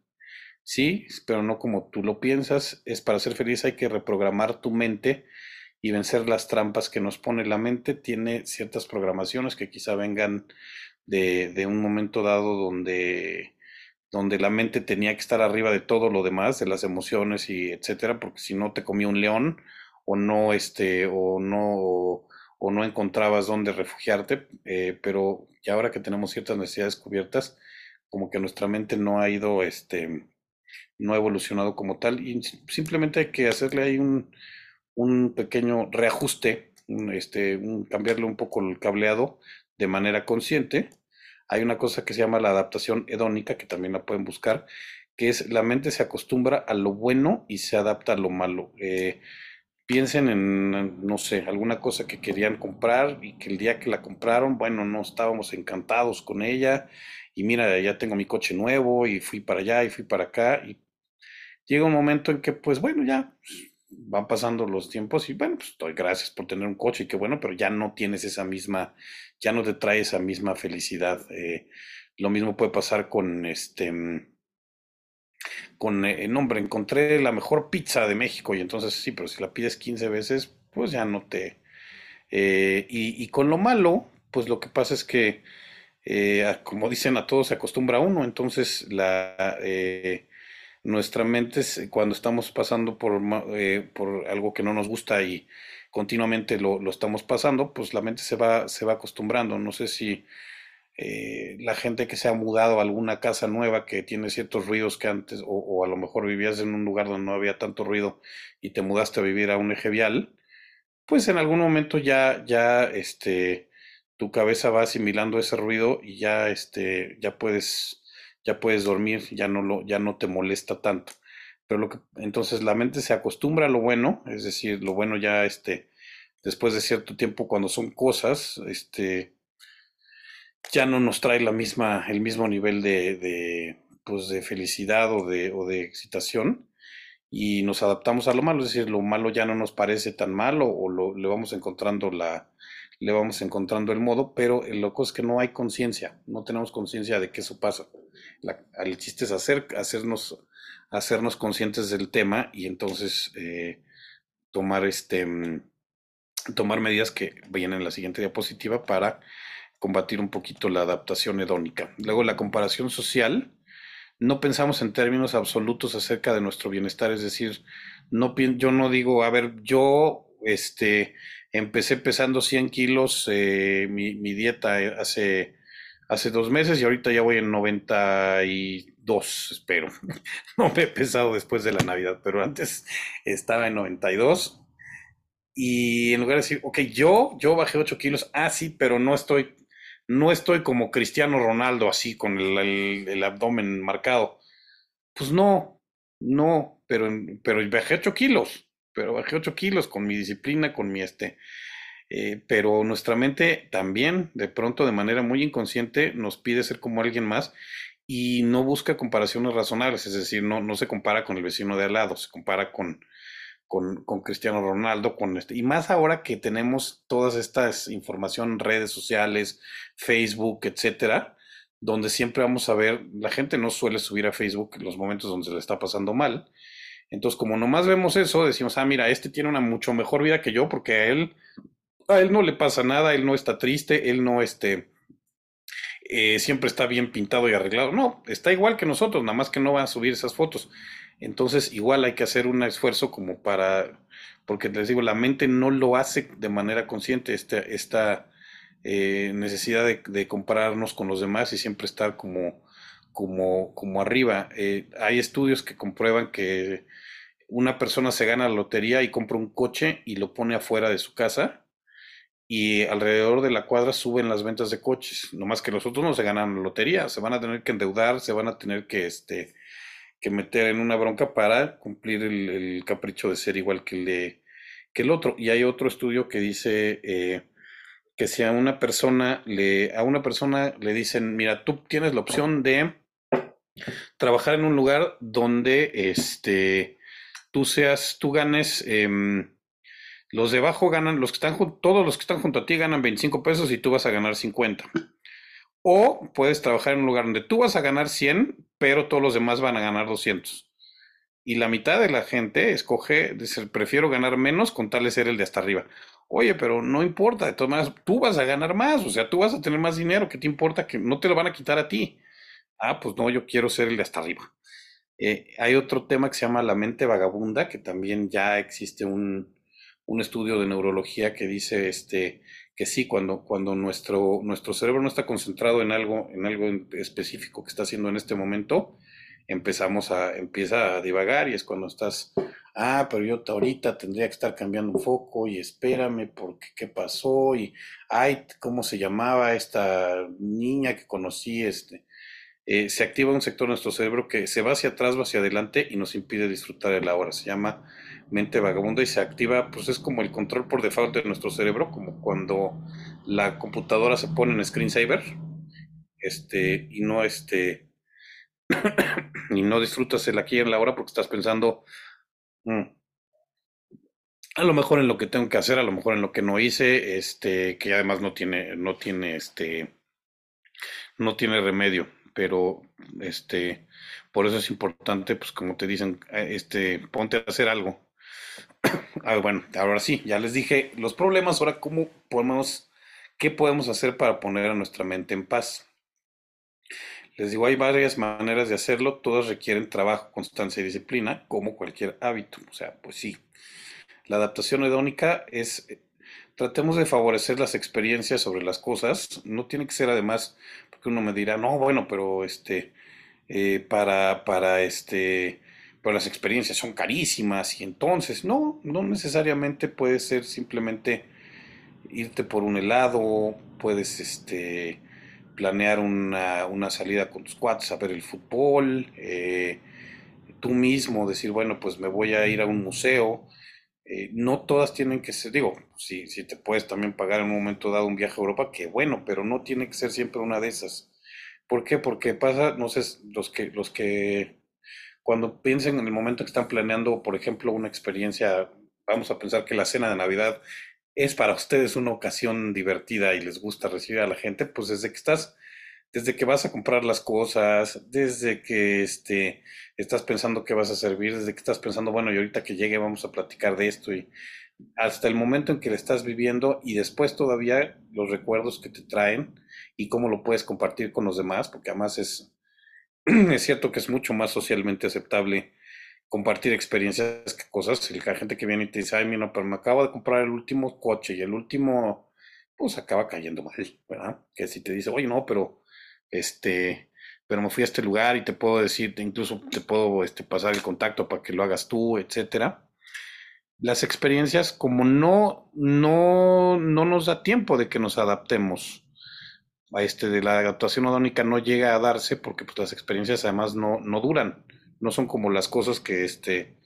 sí, pero no como tú lo piensas. Es para ser feliz hay que reprogramar tu mente y vencer las trampas que nos pone la mente. Tiene ciertas programaciones que quizá vengan de, de un momento dado donde donde la mente tenía que estar arriba de todo lo demás, de las emociones y etcétera, porque si no te comía un león o no este o no o no encontrabas dónde refugiarte, eh, pero ya ahora que tenemos ciertas necesidades cubiertas, como que nuestra mente no ha ido este no ha evolucionado como tal y simplemente hay que hacerle ahí un, un pequeño reajuste, este, un, cambiarle un poco el cableado de manera consciente hay una cosa que se llama la adaptación hedónica, que también la pueden buscar, que es la mente se acostumbra a lo bueno y se adapta a lo malo. Eh, piensen en, no sé, alguna cosa que querían comprar y que el día que la compraron, bueno, no estábamos encantados con ella y mira, ya tengo mi coche nuevo y fui para allá y fui para acá y llega un momento en que pues bueno, ya pues, van pasando los tiempos y bueno, pues estoy gracias por tener un coche y qué bueno, pero ya no tienes esa misma, ya no te trae esa misma felicidad. Eh, lo mismo puede pasar con este con, eh, encontré la mejor pizza de México y entonces sí, pero si la pides 15 veces, pues ya no te... Eh, y, con lo malo, pues lo que pasa es que, eh, como dicen, a todo se acostumbra uno, entonces la, nuestra mente, cuando estamos pasando por, por algo que no nos gusta y continuamente lo, lo, estamos pasando, pues la mente se va, se va acostumbrando. No sé si eh, la gente que se ha mudado a alguna casa nueva que tiene ciertos ruidos que antes, o, a lo mejor vivías en un lugar donde no había tanto ruido y te mudaste a vivir a un eje vial, pues en algún momento ya, ya, este, tu cabeza va asimilando ese ruido y ya, este, ya puedes, ya puedes dormir, ya no lo, ya no te molesta tanto. Pero lo que, entonces la mente se acostumbra a lo bueno, es decir, lo bueno ya, este, después de cierto tiempo cuando son cosas, este, ya no nos trae la misma, el mismo nivel de, de, pues de felicidad o de, o de excitación y nos adaptamos a lo malo, es decir, lo malo ya no nos parece tan malo o lo, le vamos encontrando la le vamos encontrando el modo, pero el loco es que no hay conciencia, no tenemos conciencia de que eso pasa. el chiste es hacer, hacernos, hacernos conscientes del tema y entonces eh, tomar este tomar medidas que vienen en la siguiente diapositiva para combatir un poquito la adaptación hedónica. Luego la comparación social. No pensamos en términos absolutos acerca de nuestro bienestar, es decir, no, yo no digo, a ver, yo este, empecé pesando 100 kilos eh, mi, dieta eh, hace, hace dos meses y ahorita ya voy en 92, espero. [LAUGHS] no me he pesado después de la Navidad, pero antes estaba en 92. Y en lugar de decir, ok, yo, yo bajé 8 kilos, ah, sí, pero no estoy no estoy como Cristiano Ronaldo así con el, abdomen marcado. Pues no, no, pero, pero bajé 8 kilos, pero bajé 8 kilos con mi disciplina, con mi este. Eh, pero nuestra mente también, de pronto, de manera muy inconsciente, nos pide ser como alguien más y no busca comparaciones razonables, es decir, no, no se compara con el vecino de al lado, se compara con, con, Cristiano Ronaldo, con este, y más ahora que tenemos todas estas información, redes sociales, Facebook, etcétera, donde siempre vamos a ver, la gente no suele subir a Facebook los momentos donde se le está pasando mal. Entonces, como nomás vemos eso, decimos, ah, mira, este tiene una mucho mejor vida que yo, porque a él, a él no le pasa nada, él no está triste, él no, este, eh, siempre está bien pintado y arreglado. No, está igual que nosotros, nada más que no va a subir esas fotos. Entonces, igual hay que hacer un esfuerzo como para, porque les digo, la mente no lo hace de manera consciente, esta, esta eh, necesidad de, compararnos con los demás y siempre estar como, como, como arriba. Eh, hay estudios que comprueban que una persona se gana la lotería y compra un coche y lo pone afuera de su casa y alrededor de la cuadra suben las ventas de coches. No más que los otros no se ganan la lotería, se van a tener que endeudar, se van a tener que este, que meter en una bronca para cumplir el, capricho de ser igual que el, que el otro. Y hay otro estudio que dice eh, que si a una persona le, a una persona le dicen, mira, tú tienes la opción de trabajar en un lugar donde este, tú seas, tú ganes, em, los de abajo ganan, los que están, todos los que están junto a ti ganan 25 pesos y tú vas a ganar 50. O puedes trabajar en un lugar donde tú vas a ganar 100, pero todos los demás van a ganar 200. Y la mitad de la gente escoge, dice, prefiero ganar menos con tal de ser el de hasta arriba. Oye, pero no importa, de todas maneras, tú vas a ganar más, o sea, tú vas a tener más dinero, ¿qué te importa? Que no te lo van a quitar a ti. Ah, pues no, yo quiero ser el de hasta arriba. Eh, hay otro tema que se llama la mente vagabunda, que también ya existe un, un estudio de neurología que dice este, que sí, cuando, cuando nuestro, nuestro cerebro no está concentrado en algo, en algo específico que está haciendo en este momento, empezamos a, empieza a divagar y es cuando estás, ah, pero yo ahorita tendría que estar cambiando un foco y espérame porque qué pasó y, ay, ¿cómo se llamaba esta niña que conocí? Este, eh, se activa un sector de nuestro cerebro que se va hacia atrás, va hacia adelante y nos impide disfrutar el ahora. Se llama mente vagabunda y se activa, pues es como el control por default de nuestro cerebro, como cuando la computadora se pone en screensaver, este, y no este, [CLEARS THROAT] y no disfrutas el aquí y la hora porque estás pensando, mm, a lo mejor en lo que tengo que hacer, a lo mejor en lo que no hice, este, que además no tiene, no tiene, este, no tiene remedio, pero, este, por eso es importante, pues como te dicen, eh, este, ponte a hacer algo. [COUGHS] Ah, bueno, ahora sí, ya les dije los problemas, ahora cómo podemos, qué podemos hacer para poner a nuestra mente en paz. Les digo, hay varias maneras de hacerlo, todas requieren trabajo, constancia y disciplina, como cualquier hábito. O sea, pues sí, la adaptación hedónica es, eh, tratemos de favorecer las experiencias sobre las cosas, no tiene que ser además, porque uno me dirá, no, bueno, pero este, eh, para, para este, pero las experiencias son carísimas y entonces, no, no necesariamente puede ser simplemente irte por un helado, puedes este, planear una, una salida con tus cuates a ver el fútbol, eh, tú mismo decir, bueno, pues me voy a ir a un museo, eh, no todas tienen que ser, digo, si, si te puedes también pagar en un momento dado un viaje a Europa, qué bueno, pero no tiene que ser siempre una de esas. ¿Por qué? Porque pasa, no sé, los que, los que cuando piensen en el momento que están planeando, por ejemplo, una experiencia, vamos a pensar que la cena de Navidad es para ustedes una ocasión divertida y les gusta recibir a la gente, pues desde que estás desde que vas a comprar las cosas, desde que este, estás pensando qué vas a servir, desde que estás pensando, bueno, y ahorita que llegue vamos a platicar de esto, y hasta el momento en que le estás viviendo y después todavía los recuerdos que te traen y cómo lo puedes compartir con los demás, porque además es, [CLEARS THROAT] es cierto que es mucho más socialmente aceptable compartir experiencias que cosas. La gente que viene y te dice, ay, mira, pero me acabo de comprar el último coche y el último, pues acaba cayendo mal, ¿verdad? Que si te dice, oye, no, pero este, pero me fui a este lugar y te puedo decir, incluso te puedo este, pasar el contacto para que lo hagas tú, etcétera. Las experiencias, como no, no, no nos da tiempo de que nos adaptemos a este, de la adaptación odónica no llega a darse porque pues, las experiencias además no, no duran, no son como las cosas que, este,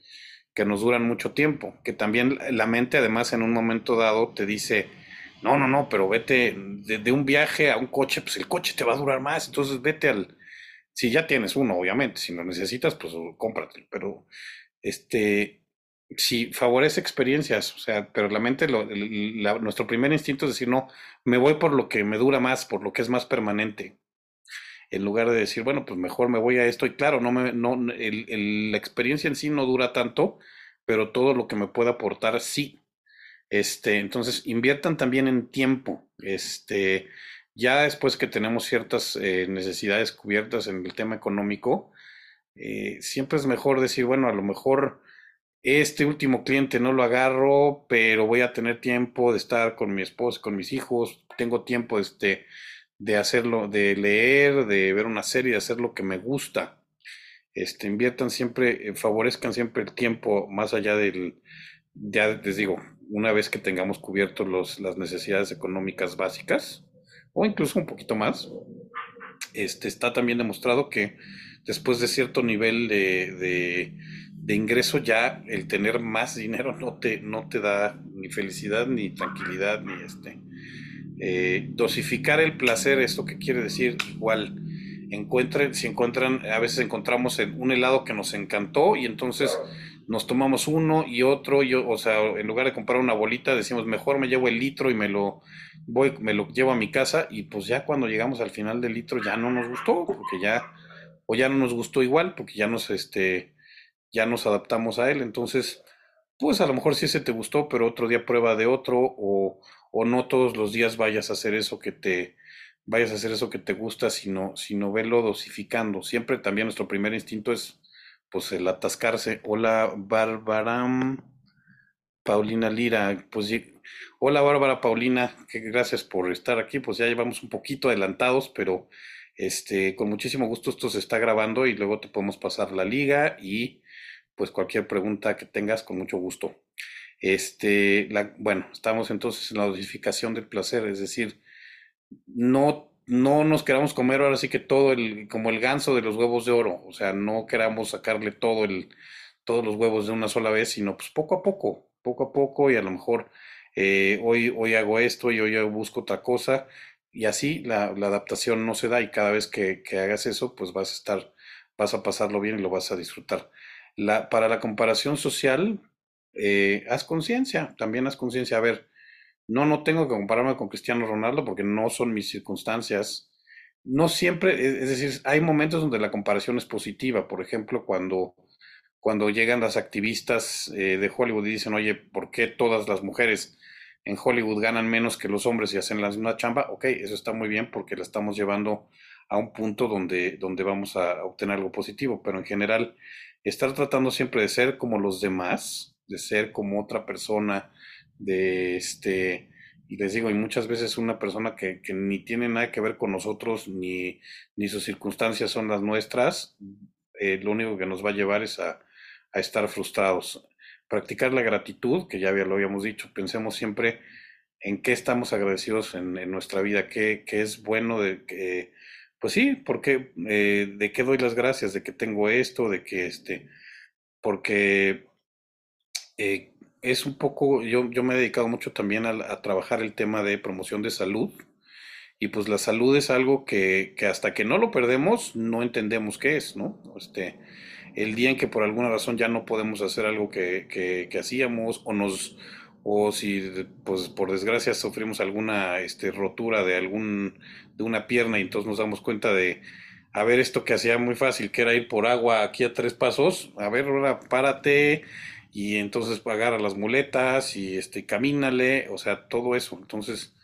que nos duran mucho tiempo, que también la mente además en un momento dado te dice, no, no, no, pero vete de, un viaje a un coche, pues el coche te va a durar más, entonces vete al, si ya tienes uno, obviamente, si lo necesitas, pues cómpratelo, pero este, si favorece experiencias, o sea, pero la mente, nuestro primer instinto es decir, no, me voy por lo que me dura más, por lo que es más permanente, en lugar de decir, bueno, pues mejor me voy a esto, y claro, no me, no, la experiencia en sí no dura tanto, pero todo lo que me pueda aportar sí. Este, entonces, inviertan también en tiempo. Este, ya después que tenemos ciertas eh, necesidades cubiertas en el tema económico, eh, siempre es mejor decir, bueno, a lo mejor este último cliente no lo agarro, pero voy a tener tiempo de estar con mi esposa, con mis hijos, tengo tiempo este, de hacerlo, de leer, de ver una serie, de hacer lo que me gusta. Este, inviertan siempre, eh, favorezcan siempre el tiempo más allá del, ya les digo, una vez que tengamos cubiertos los, las necesidades económicas básicas, o incluso un poquito más, este, está también demostrado que después de cierto nivel de, de, ingreso ya el tener más dinero no te, no te da ni felicidad, ni tranquilidad, ni este. Eh, dosificar el placer, esto que quiere decir igual, encuentren, si encuentran, a veces encontramos un helado que nos encantó y entonces nos tomamos uno y otro, y, o sea, en lugar de comprar una bolita, decimos, mejor me llevo el litro y me lo voy, me lo llevo a mi casa, y pues ya cuando llegamos al final del litro ya no nos gustó, porque ya, o ya no nos gustó igual, porque ya nos, este, ya nos adaptamos a él. Entonces, pues a lo mejor sí ese te gustó, pero otro día prueba de otro, o, o no todos los días vayas a hacer eso que te, vayas a hacer eso que te gusta, sino, sino verlo dosificando. Siempre también nuestro primer instinto es pues el atascarse. Hola, Bárbara. Paulina Lira, pues hola Bárbara Paulina, que gracias por estar aquí, pues ya llevamos un poquito adelantados, pero este, con muchísimo gusto esto se está grabando y luego te podemos pasar la liga y pues cualquier pregunta que tengas con mucho gusto. Este, bueno, estamos entonces en la dosificación del placer, es decir, no no nos queramos comer ahora sí que todo el, como el ganso de los huevos de oro, o sea, no queramos sacarle todo el, todos los huevos de una sola vez, sino pues poco a poco, poco a poco y a lo mejor eh, hoy, hoy hago esto y hoy busco otra cosa y así la, adaptación no se da y cada vez que, que, hagas eso pues vas a estar, vas a pasarlo bien y lo vas a disfrutar. La, para la comparación social, eh, haz conciencia, también haz conciencia, a ver, no, no tengo que compararme con Cristiano Ronaldo porque no son mis circunstancias. No siempre, e, es decir, hay momentos donde la comparación es positiva. Por ejemplo, cuando, cuando llegan las activistas eh, de Hollywood y dicen, oye, ¿por qué todas las mujeres en Hollywood ganan menos que los hombres y hacen la misma chamba? Ok, eso está muy bien porque la estamos llevando a un punto donde, donde vamos a obtener algo positivo. Pero en general, estar tratando siempre de ser como los demás, de ser como otra persona, de este, y les digo, y muchas veces una persona que, que, ni tiene nada que ver con nosotros, ni, ni sus circunstancias son las nuestras, eh, lo único que nos va a llevar es a, a, estar frustrados. Practicar la gratitud, que ya lo habíamos dicho, pensemos siempre en qué estamos agradecidos en, en nuestra vida, qué, qué, es bueno de que, pues sí, porque eh, de qué doy las gracias, de que tengo esto, de que este, porque eh, es un poco, yo, yo me he dedicado mucho también a, trabajar el tema de promoción de salud. Y pues la salud es algo que, que, hasta que no lo perdemos, no entendemos qué es, ¿no? Este, el día en que por alguna razón ya no podemos hacer algo que, que, que hacíamos, o nos, o si pues por desgracia sufrimos alguna este, rotura de algún, de una pierna y entonces nos damos cuenta de, a ver, esto que hacía muy fácil, que era ir por agua aquí a tres pasos, a ver, ahora párate, y entonces agarra las muletas y este camínale, o sea, todo eso. Entonces,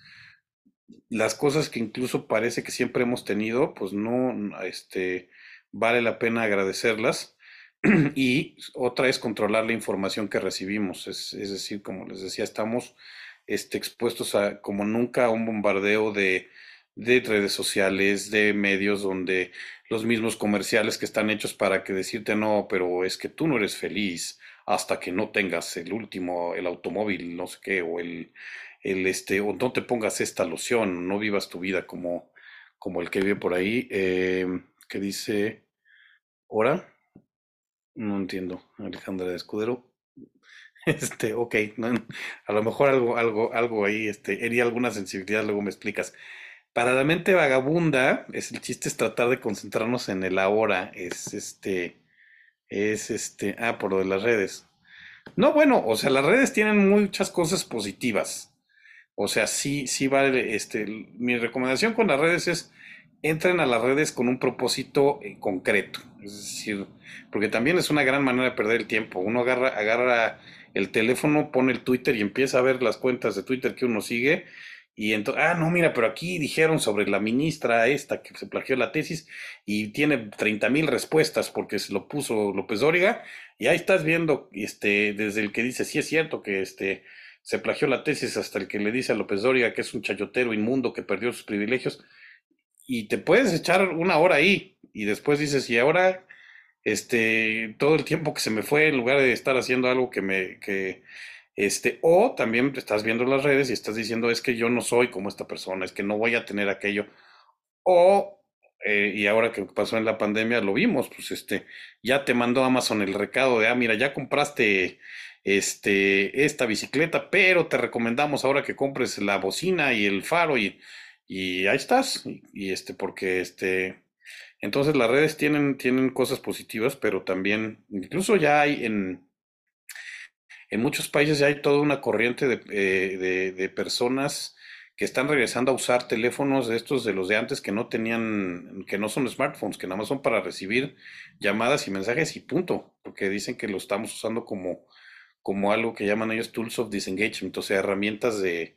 las cosas que incluso parece que siempre hemos tenido, pues no, este, vale la pena agradecerlas. [CLEARS THROAT] y otra es controlar la información que recibimos, es, es decir, como les decía, estamos este, expuestos a como nunca a un bombardeo de, de redes sociales, de medios donde los mismos comerciales que están hechos para que decirte no, pero es que tú no eres feliz, hasta que no tengas el último, el automóvil, no sé qué, o el, el este, o no te pongas esta loción, no vivas tu vida como, como el que vive por ahí, eh, que dice, ¿hora? No entiendo, Alejandra de Escudero. [LAUGHS] Este, ok, a lo mejor algo, algo, algo ahí, este, hería alguna sensibilidad, luego me explicas. Para la mente vagabunda, es el chiste es tratar de concentrarnos en el ahora, es este, es este, ah, por lo de las redes. No, bueno, o sea, las redes tienen muchas cosas positivas. O sea, sí, sí vale, este, mi recomendación con las redes es entren a las redes con un propósito eh, concreto. Es decir, porque también es una gran manera de perder el tiempo. Uno agarra, agarra el teléfono, pone el Twitter y empieza a ver las cuentas de Twitter que uno sigue y entonces, ah, no, mira, pero aquí dijeron sobre la ministra esta que se plagió la tesis y tiene 30 mil respuestas porque se lo puso López Dóriga y ahí estás viendo, este, desde el que dice, sí es cierto que este, se plagió la tesis hasta el que le dice a López Dóriga que es un chayotero inmundo que perdió sus privilegios y te puedes echar una hora ahí y después dices, y ahora, este, todo el tiempo que se me fue en lugar de estar haciendo algo que me, que este, o también estás viendo las redes y estás diciendo, es que yo no soy como esta persona, es que no voy a tener aquello. O, eh, y ahora que pasó en la pandemia lo vimos, pues este, ya te mandó Amazon el recado de, ah, mira, ya compraste este, esta bicicleta, pero te recomendamos ahora que compres la bocina y el faro y, y ahí estás. Y, y este, porque este, entonces las redes tienen, tienen cosas positivas, pero también, incluso ya hay en en muchos países ya hay toda una corriente de, eh, de, de, personas que están regresando a usar teléfonos de estos de los de antes que no tenían, que no son smartphones, que nada más son para recibir llamadas y mensajes y punto, porque dicen que lo estamos usando como, como algo que llaman ellos tools of disengagement, o sea, herramientas de,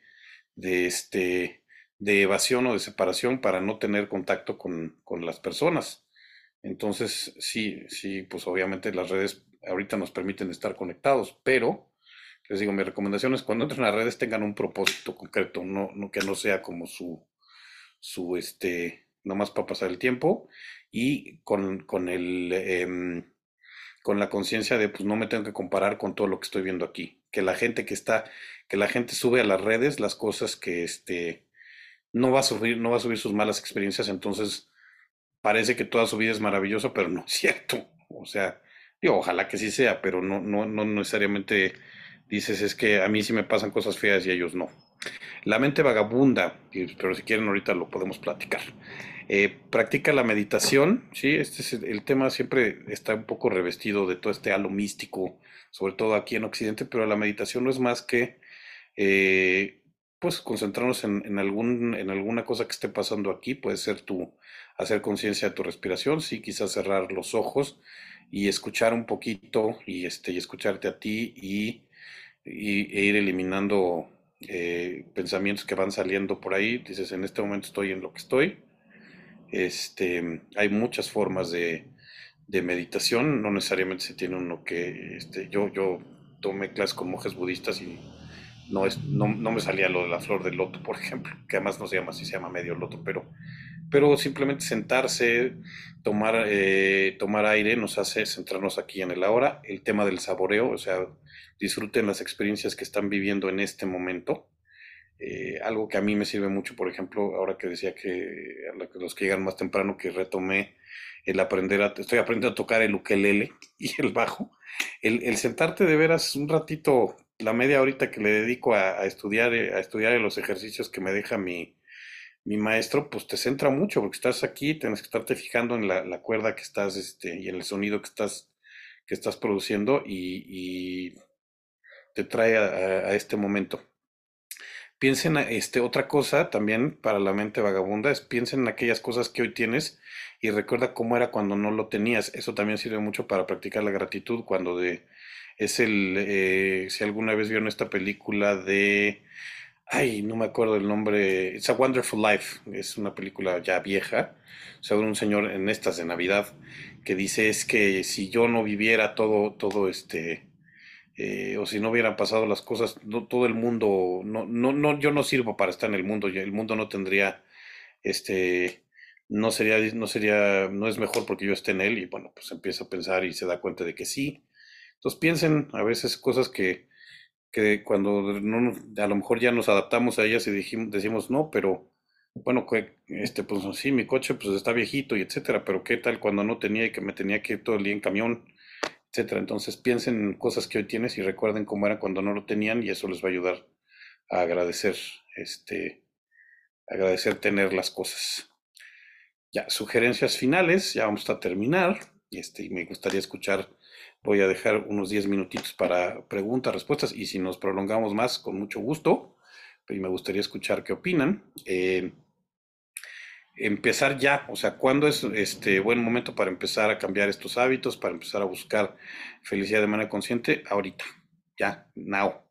de, este, de evasión o de separación para no tener contacto con, con las personas. Entonces, sí, sí, pues obviamente las redes ahorita nos permiten estar conectados, pero les digo, mi recomendación es cuando entren a redes tengan un propósito concreto, no, no que no sea como su, su este, nomás para pasar el tiempo y con, con el, eh, con la conciencia de, pues no me tengo que comparar con todo lo que estoy viendo aquí, que la gente que está, que la gente sube a las redes las cosas que, este, no va a subir, no va a subir sus malas experiencias, entonces parece que toda su vida es maravillosa, pero no es [LAUGHS] cierto, o sea, Y ojalá que sí sea, pero no, no, no necesariamente dices es que a mí sí me pasan cosas feas y a ellos no. La mente vagabunda, pero si quieren ahorita lo podemos platicar. Eh, practica la meditación, sí, este es el, tema siempre está un poco revestido de todo este halo místico, sobre todo aquí en Occidente, pero la meditación no es más que eh, pues concentrarnos en, algún, en alguna cosa que esté pasando aquí, puede ser tu hacer conciencia de tu respiración, sí, quizás cerrar los ojos y escuchar un poquito y este y escucharte a ti y, e ir eliminando eh, pensamientos que van saliendo por ahí. Dices, en este momento estoy en lo que estoy. Este, hay muchas formas de, de meditación, no necesariamente se tiene uno que, este, yo, yo tomé clases con monjes budistas y no, es, no, no, me salía lo de la flor del loto, por ejemplo, que además no se llama así, se llama medio loto, pero, pero simplemente sentarse, tomar, eh, tomar aire nos hace centrarnos aquí en el ahora, el tema del saboreo, o sea, disfruten las experiencias que están viviendo en este momento. Eh, algo que a mí me sirve mucho, por ejemplo, ahora que decía que los que llegan más temprano, que retomé el aprender a, estoy aprendiendo a tocar el ukelele [LAUGHS] y el bajo, el, el sentarte de veras un ratito, la media horita que le dedico a, a estudiar, a estudiar los ejercicios que me deja mi, mi maestro, pues te centra mucho, porque estás aquí, tienes que estarte fijando en la, cuerda que estás, este, y en el sonido que estás, que estás produciendo y, te trae a, a, este momento. Piensen, este, otra cosa también para la mente vagabunda es piensen en aquellas cosas que hoy tienes y recuerda cómo era cuando no lo tenías. Eso también sirve mucho para practicar la gratitud cuando de, es el, eh, si alguna vez vieron esta película de, ay, no me acuerdo el nombre, It's a Wonderful Life, es una película ya vieja, sobre un señor en estas de Navidad que dice es que si yo no viviera todo, todo este, eh, o si no hubieran pasado las cosas, todo el mundo, no, no, no, yo no sirvo para estar en el mundo, el mundo no tendría, este, no sería, no sería, no es mejor porque yo esté en él y bueno, pues empieza a pensar y se da cuenta de que sí. Entonces piensen a veces cosas que, que cuando no, a lo mejor ya nos adaptamos a ellas y decimos no, pero bueno, este, pues sí, mi coche pues está viejito y etcétera, pero qué tal cuando no tenía y que me tenía que ir todo el día en camión etcétera. Entonces piensen en cosas que hoy tienes y recuerden cómo era cuando no lo tenían y eso les va a ayudar a agradecer, este, agradecer tener las cosas. Ya, sugerencias finales, ya vamos a terminar. Este, y me gustaría escuchar, voy a dejar unos 10 minutitos para preguntas, respuestas, y si nos prolongamos más, con mucho gusto, y me gustaría escuchar qué opinan. Eh, empezar ya, o sea, ¿cuándo es este buen momento para empezar a cambiar estos hábitos, para empezar a buscar felicidad de manera consciente? Ahorita, ya, now.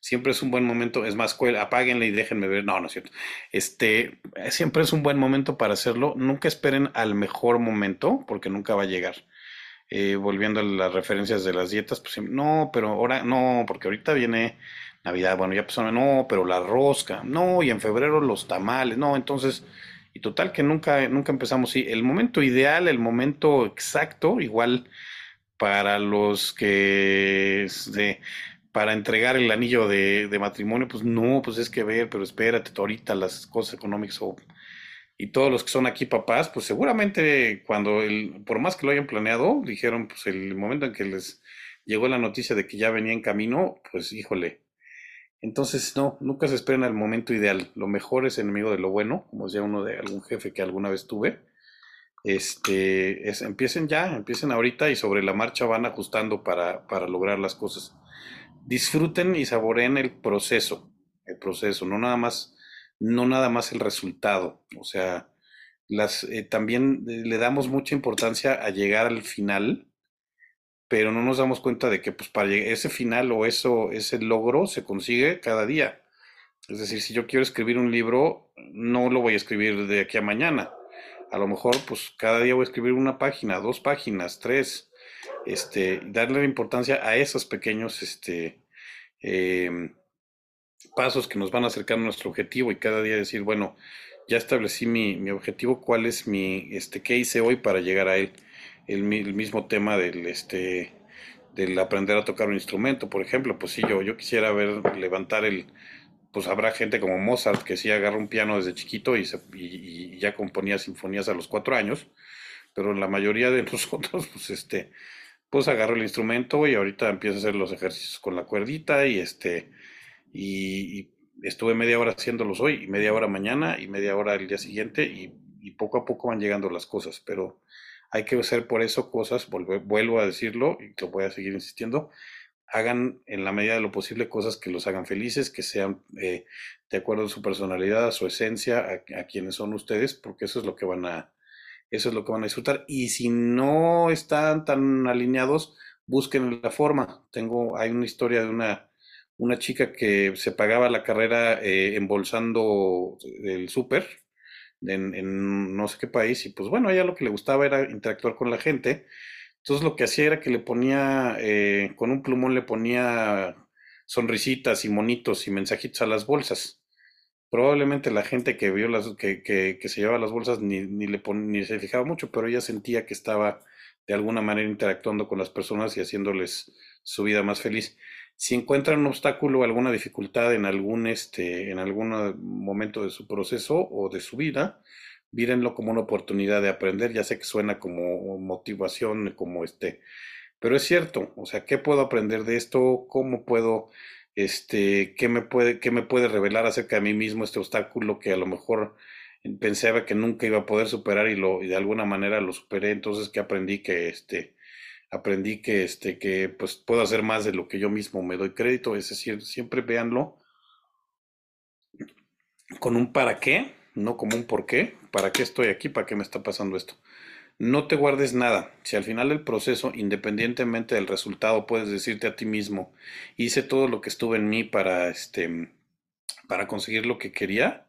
Siempre es un buen momento, es más, apáguenle y déjenme ver, no, no es cierto. Este, siempre es un buen momento para hacerlo. Nunca esperen al mejor momento, porque nunca va a llegar. Eh, volviendo a las referencias de las dietas, pues no, pero ahora no, porque ahorita viene Navidad, bueno, ya pasó, no, pero la rosca, no, y en febrero los tamales, no, entonces y total que nunca, nunca empezamos así. El momento ideal, el momento exacto, igual para los que para entregar el anillo de, de, matrimonio, pues no, pues es que ver, pero espérate, ahorita las cosas económicas o, y todos los que son aquí papás, pues seguramente cuando el, por más que lo hayan planeado, dijeron, pues el momento en que les llegó la noticia de que ya venía en camino, pues híjole, entonces, no, nunca se esperen al momento ideal. Lo mejor es enemigo de lo bueno, como decía uno de algún jefe que alguna vez tuve. Este, es, empiecen ya, empiecen ahorita y sobre la marcha van ajustando para, para lograr las cosas. Disfruten y saboreen el proceso, el proceso, no nada más, no nada más el resultado. O sea, las, eh, también eh, le damos mucha importancia a llegar al final pero no nos damos cuenta de que pues para ese final o eso, ese logro se consigue cada día. Es decir, si yo quiero escribir un libro, no lo voy a escribir de aquí a mañana. A lo mejor, pues cada día voy a escribir una página, dos páginas, tres. Este, darle la importancia a esos pequeños este, eh, pasos que nos van a acercar a nuestro objetivo y cada día decir, bueno, ya establecí mi, mi objetivo, cuál es mi, este, qué hice hoy para llegar a él el, mismo tema del este del aprender a tocar un instrumento, por ejemplo, pues si yo, yo quisiera ver levantar el, pues habrá gente como Mozart que sí agarra un piano desde chiquito y, ya componía sinfonías a los cuatro años, pero la mayoría de [LAUGHS] nosotros, pues este, pues agarro el instrumento y ahorita empiezo a hacer los ejercicios con la cuerdita y este, y, estuve media hora haciéndolos hoy, y media hora mañana y media hora el día siguiente y, poco a poco van llegando las cosas, pero hay que hacer por eso cosas, vuelvo, vuelvo a decirlo y lo voy a seguir insistiendo, hagan en la medida de lo posible cosas que los hagan felices, que sean eh, de acuerdo a su personalidad, a su esencia, a, a, quienes son ustedes, porque eso es lo que van a, eso es lo que van a disfrutar. Y si no están tan alineados, busquen la forma. Tengo, hay una historia de una, una chica que se pagaba la carrera eh, embolsando el súper en, no sé qué país y pues bueno, ella lo que le gustaba era interactuar con la gente. Entonces lo que hacía era que le ponía, eh, con un plumón le ponía sonrisitas y monitos y mensajitos a las bolsas. Probablemente la gente que vio las, que, que, que se llevaba las bolsas ni, ni le pon, ni se fijaba mucho, pero ella sentía que estaba de alguna manera interactuando con las personas y haciéndoles su vida más feliz si encuentran un obstáculo o alguna dificultad en algún, este, en algún momento de su proceso o de su vida, mírenlo como una oportunidad de aprender. Ya sé que suena como motivación, como este, pero es cierto. O sea, ¿qué puedo aprender de esto? ¿Cómo puedo, este, qué me puede, qué me puede revelar acerca de mí mismo este obstáculo que a lo mejor pensaba que nunca iba a poder superar y lo, y de alguna manera lo superé. Entonces, ¿qué aprendí que, este, aprendí que, este, que pues puedo hacer más de lo que yo mismo me doy crédito, es decir, siempre véanlo con un para qué, no como un por qué, para qué estoy aquí, para qué me está pasando esto. No te guardes nada. Si al final del proceso, independientemente del resultado, puedes decirte a ti mismo, hice todo lo que estuve en mí para, este, para conseguir lo que quería,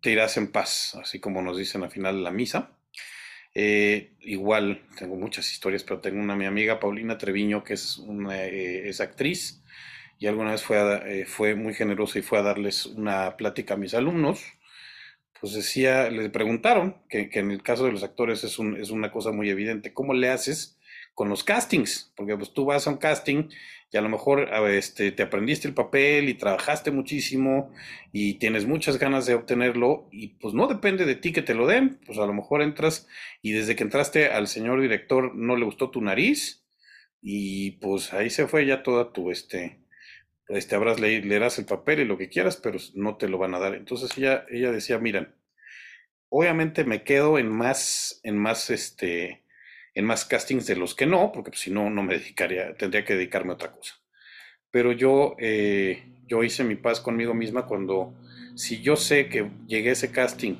te irás en paz, así como nos dicen al final de la misa. Eh, igual, tengo muchas historias, pero tengo una mi amiga Paulina Treviño, que es, una, eh, es actriz, y alguna vez fue, eh, fue muy generosa y fue a darles una plática a mis alumnos. Pues decía, le preguntaron, que, que en el caso de los actores es, un, es una cosa muy evidente, ¿cómo le haces con los castings? Porque pues tú vas a un casting y a lo mejor este, te aprendiste el papel y trabajaste muchísimo y tienes muchas ganas de obtenerlo y pues no depende de ti que te lo den, pues a lo mejor entras y desde que entraste al señor director no le gustó tu nariz y pues ahí se fue ya toda tu, este, este habrás le, leerás el papel y lo que quieras, pero no te lo van a dar. Entonces ella, ella decía, miren, obviamente me quedo en más, en más, este, en más castings de los que no, porque pues, si no, no me dedicaría, tendría que dedicarme a otra cosa. Pero yo, eh, yo hice mi paz conmigo misma cuando, si yo sé que llegué a ese casting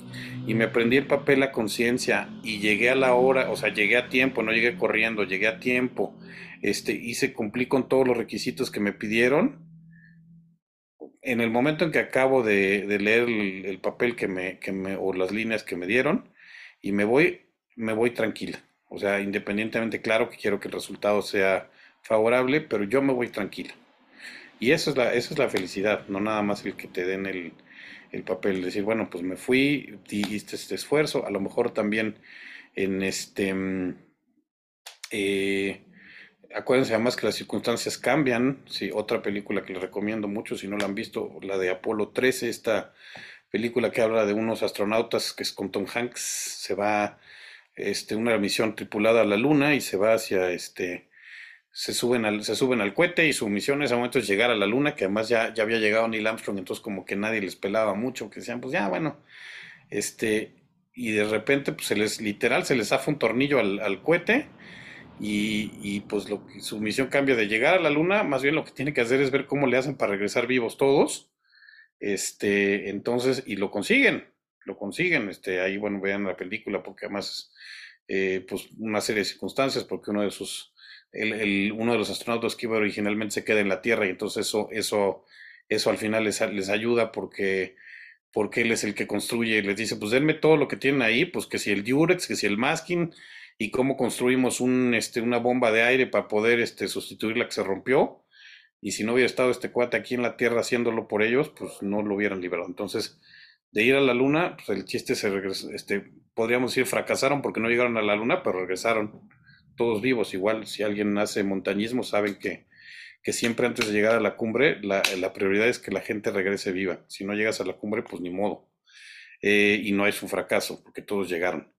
y me aprendí el papel a conciencia y llegué a la hora, o sea, llegué a tiempo, no llegué corriendo, llegué a tiempo, este, hice, cumplí con todos los requisitos que me pidieron, en el momento en que acabo de, leer el, el, papel que me, que me, o las líneas que me dieron, y me voy, me voy tranquila. O sea, independientemente, claro que quiero que el resultado sea favorable, pero yo me voy tranquila. Y eso es la, eso es la felicidad, no nada más el que te den el, el papel, decir, bueno, pues me fui, hiciste este esfuerzo, a lo mejor también en este, eh, acuérdense además que las circunstancias cambian, sí, otra película que les recomiendo mucho, si no la han visto, la de Apolo 13, esta película que habla de unos astronautas que es con Tom Hanks, se va este, una misión tripulada a la Luna y se va hacia este. Se suben, al, se suben al cohete y su misión en ese momento es llegar a la Luna, que además ya, ya había llegado Neil Armstrong, entonces como que nadie les pelaba mucho, que decían, pues ya, bueno, este, y de repente, pues se les, literal, se les hace un tornillo al, al cohete y, y, pues lo, su misión cambia de llegar a la Luna, más bien lo que tiene que hacer es ver cómo le hacen para regresar vivos todos, este, entonces, y lo consiguen, lo consiguen, este, ahí, bueno, vean la película, porque además eh, pues una serie de circunstancias, porque uno de sus, el, el, uno de los astronautas que iba originalmente se queda en la Tierra y entonces eso, eso, eso al final les, les ayuda porque, porque él es el que construye y les dice, pues denme todo lo que tienen ahí, pues que si el Durex, que si el masking y cómo construimos un, este, una bomba de aire para poder este, sustituir la que se rompió. Y si no hubiera estado este cuate aquí en la Tierra haciéndolo por ellos, pues no lo hubieran liberado. Entonces, de ir a la Luna, pues el chiste se regresó, este, podríamos decir, fracasaron porque no llegaron a la luna, pero regresaron todos vivos. Igual, si alguien hace montañismo, saben que, que siempre antes de llegar a la cumbre, la, la, prioridad es que la gente regrese viva. Si no llegas a la cumbre, pues ni modo. Eh, y no es un fracaso, porque todos llegaron.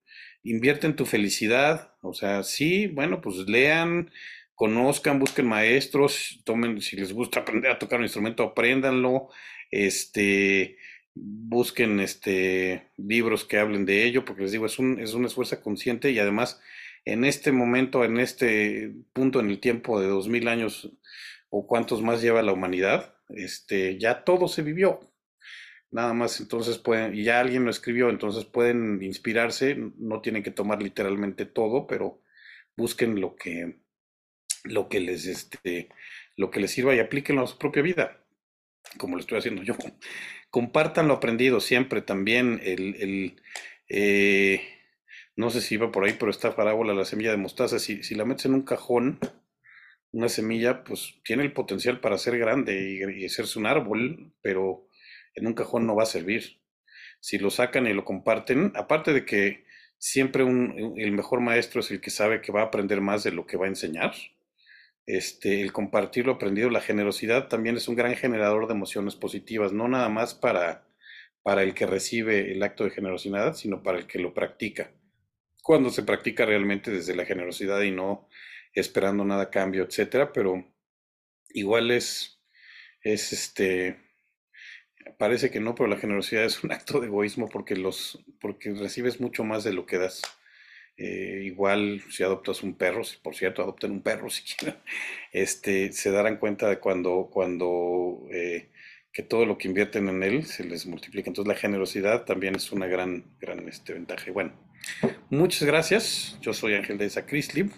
invierte en tu felicidad, o sea, sí, bueno, pues lean, conozcan, busquen maestros, tomen, si les gusta aprender a tocar un instrumento, apréndanlo, este, busquen este, libros que hablen de ello, porque les digo, es un, es un esfuerzo consciente y además en este momento, en este punto en el tiempo de dos mil años o cuántos más lleva la humanidad, este, ya todo se vivió. Nada más, entonces pueden, y ya alguien lo escribió, entonces pueden inspirarse, no tienen que tomar literalmente todo, pero busquen lo que, lo que les, este, lo que les sirva y aplíquenlo a su propia vida, como lo estoy haciendo yo. Compartan lo aprendido siempre también, el, el eh, no sé si iba por ahí, pero esta parábola, la semilla de mostaza, si, si la metes en un cajón, una semilla, pues tiene el potencial para ser grande y, hacerse un árbol, pero en un cajón no va a servir. Si lo sacan y lo comparten, aparte de que siempre el mejor maestro es el que sabe que va a aprender más de lo que va a enseñar, este, el compartir lo aprendido, la generosidad también es un gran generador de emociones positivas, no nada más para, para el que recibe el acto de generosidad, sino para el que lo practica. Cuando se practica realmente desde la generosidad y no esperando nada a cambio, etcétera, pero igual es, es este, parece que no, pero la generosidad es un [LAUGHS] acto de egoísmo porque los, porque recibes mucho más de lo que das. Eh, igual si adoptas un perro, si por cierto adopten un perro [LAUGHS] si quieren, este, se darán cuenta de cuando, cuando eh, que todo lo que invierten en él se les multiplica. Entonces la generosidad también es una gran, gran este, ventaja. Bueno, muchas gracias. Yo soy Ángel de Sacrislib.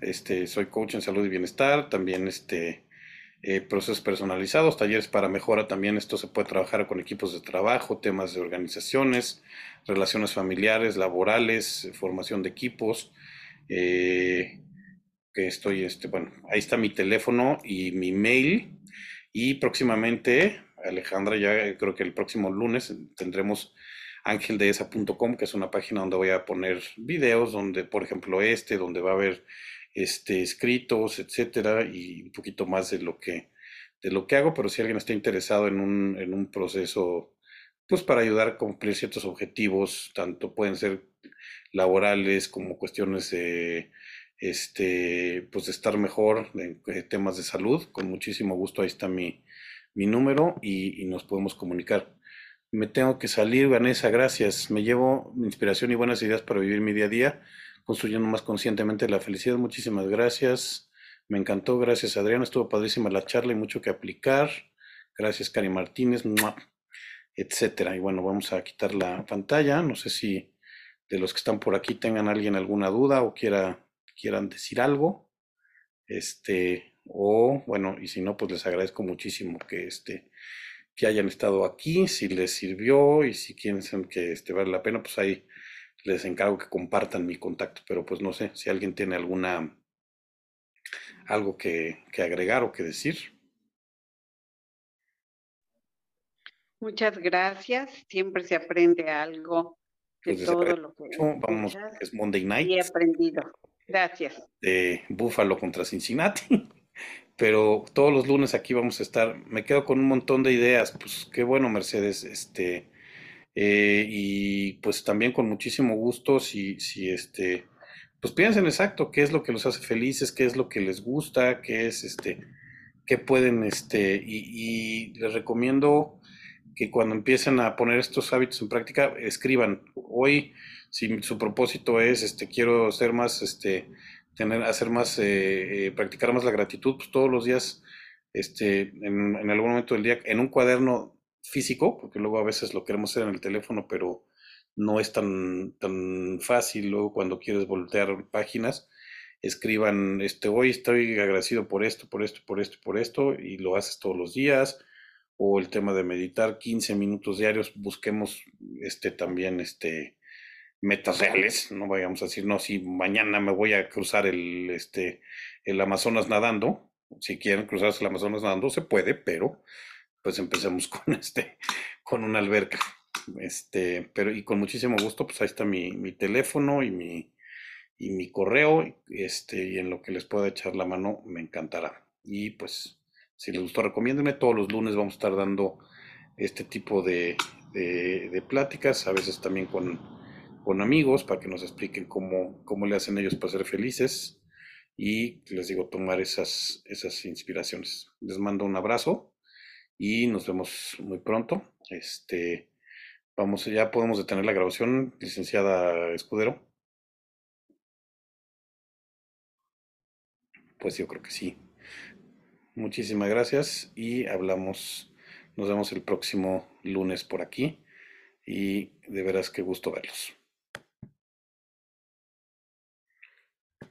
Este, soy coach en salud y bienestar. También este, eh, procesos personalizados, talleres para mejora. También esto se puede trabajar con equipos de trabajo, temas de organizaciones, relaciones familiares, laborales, formación de equipos. Eh, que estoy, este, bueno, ahí está mi teléfono y mi mail. Y próximamente, Alejandra, ya creo que el próximo lunes tendremos angeldehesa.com, que es una página donde voy a poner videos, donde, por ejemplo, este, donde va a haber este, escritos, etcétera, y un poquito más de lo que, de lo que hago, pero si alguien está interesado en un, en un proceso, pues para ayudar a cumplir ciertos objetivos, tanto pueden ser laborales como cuestiones de, este, pues de estar mejor en, temas de salud, con muchísimo gusto ahí está mi, mi número y, y nos podemos comunicar. Me tengo que salir, Vanessa, gracias. Me llevo inspiración y buenas ideas para vivir mi día a día construyendo más conscientemente la felicidad. Muchísimas gracias. Me encantó. Gracias, Adrián. Estuvo padrísima la charla y mucho que aplicar. Gracias, Cari Martínez, etcétera. Y bueno, vamos a quitar la pantalla. No sé si de los que están por aquí tengan alguien alguna duda o quiera, quieran decir algo. Este, o bueno, y si no, pues les agradezco muchísimo que este que hayan estado aquí, si les sirvió y si quieren que este vale la pena, pues ahí les encargo que compartan mi contacto, pero pues no sé si alguien tiene alguna algo que, que agregar o que decir. Muchas gracias. Siempre se aprende algo de Pues todo lo que. Vamos, es Monday Night y he aprendido. Gracias. de Buffalo contra Cincinnati. [LAUGHS] Pero todos los lunes aquí vamos a estar. Me quedo con un montón de ideas. Pues qué bueno, Mercedes. Este, eh, y pues también con muchísimo gusto, si, si este, pues piensen exacto qué es lo que los hace felices, qué es lo que les gusta, qué es este, qué pueden, este, y, les recomiendo que cuando empiecen a poner estos hábitos en práctica, escriban. Hoy, si su propósito es, este, quiero ser más, este, tener, hacer más, eh, eh, practicar más la gratitud, pues todos los días, este, en algún momento del día, en un cuaderno físico, porque luego a veces lo queremos hacer en el teléfono, pero no es tan, tan fácil. Luego cuando quieres voltear páginas, escriban, este, hoy estoy agradecido por esto, por esto, por esto, por esto, y lo haces todos los días, o el tema de meditar 15 minutos diarios, busquemos este también este metas reales, no vayamos a decir, no, si mañana me voy a cruzar el, este, el Amazonas nadando, si quieren cruzarse el Amazonas nadando, se puede, pero pues empecemos [LAUGHS] con este, con una alberca. Este, pero y con muchísimo gusto, pues ahí está mi, mi teléfono y mi, y mi correo, este, y en lo que les pueda echar la mano, me encantará. Y pues, si les gustó, recomiéndenme. Todos los lunes vamos a estar dando este tipo de, de, de pláticas, a veces también con con amigos para que nos expliquen cómo, cómo le hacen ellos para ser felices y les digo, tomar esas, esas inspiraciones. Les mando un abrazo y nos vemos muy pronto. Este, vamos, ya podemos detener la grabación, licenciada Escudero. Pues yo creo que sí. Muchísimas gracias y hablamos, nos vemos el próximo lunes por aquí y de veras qué gusto verlos.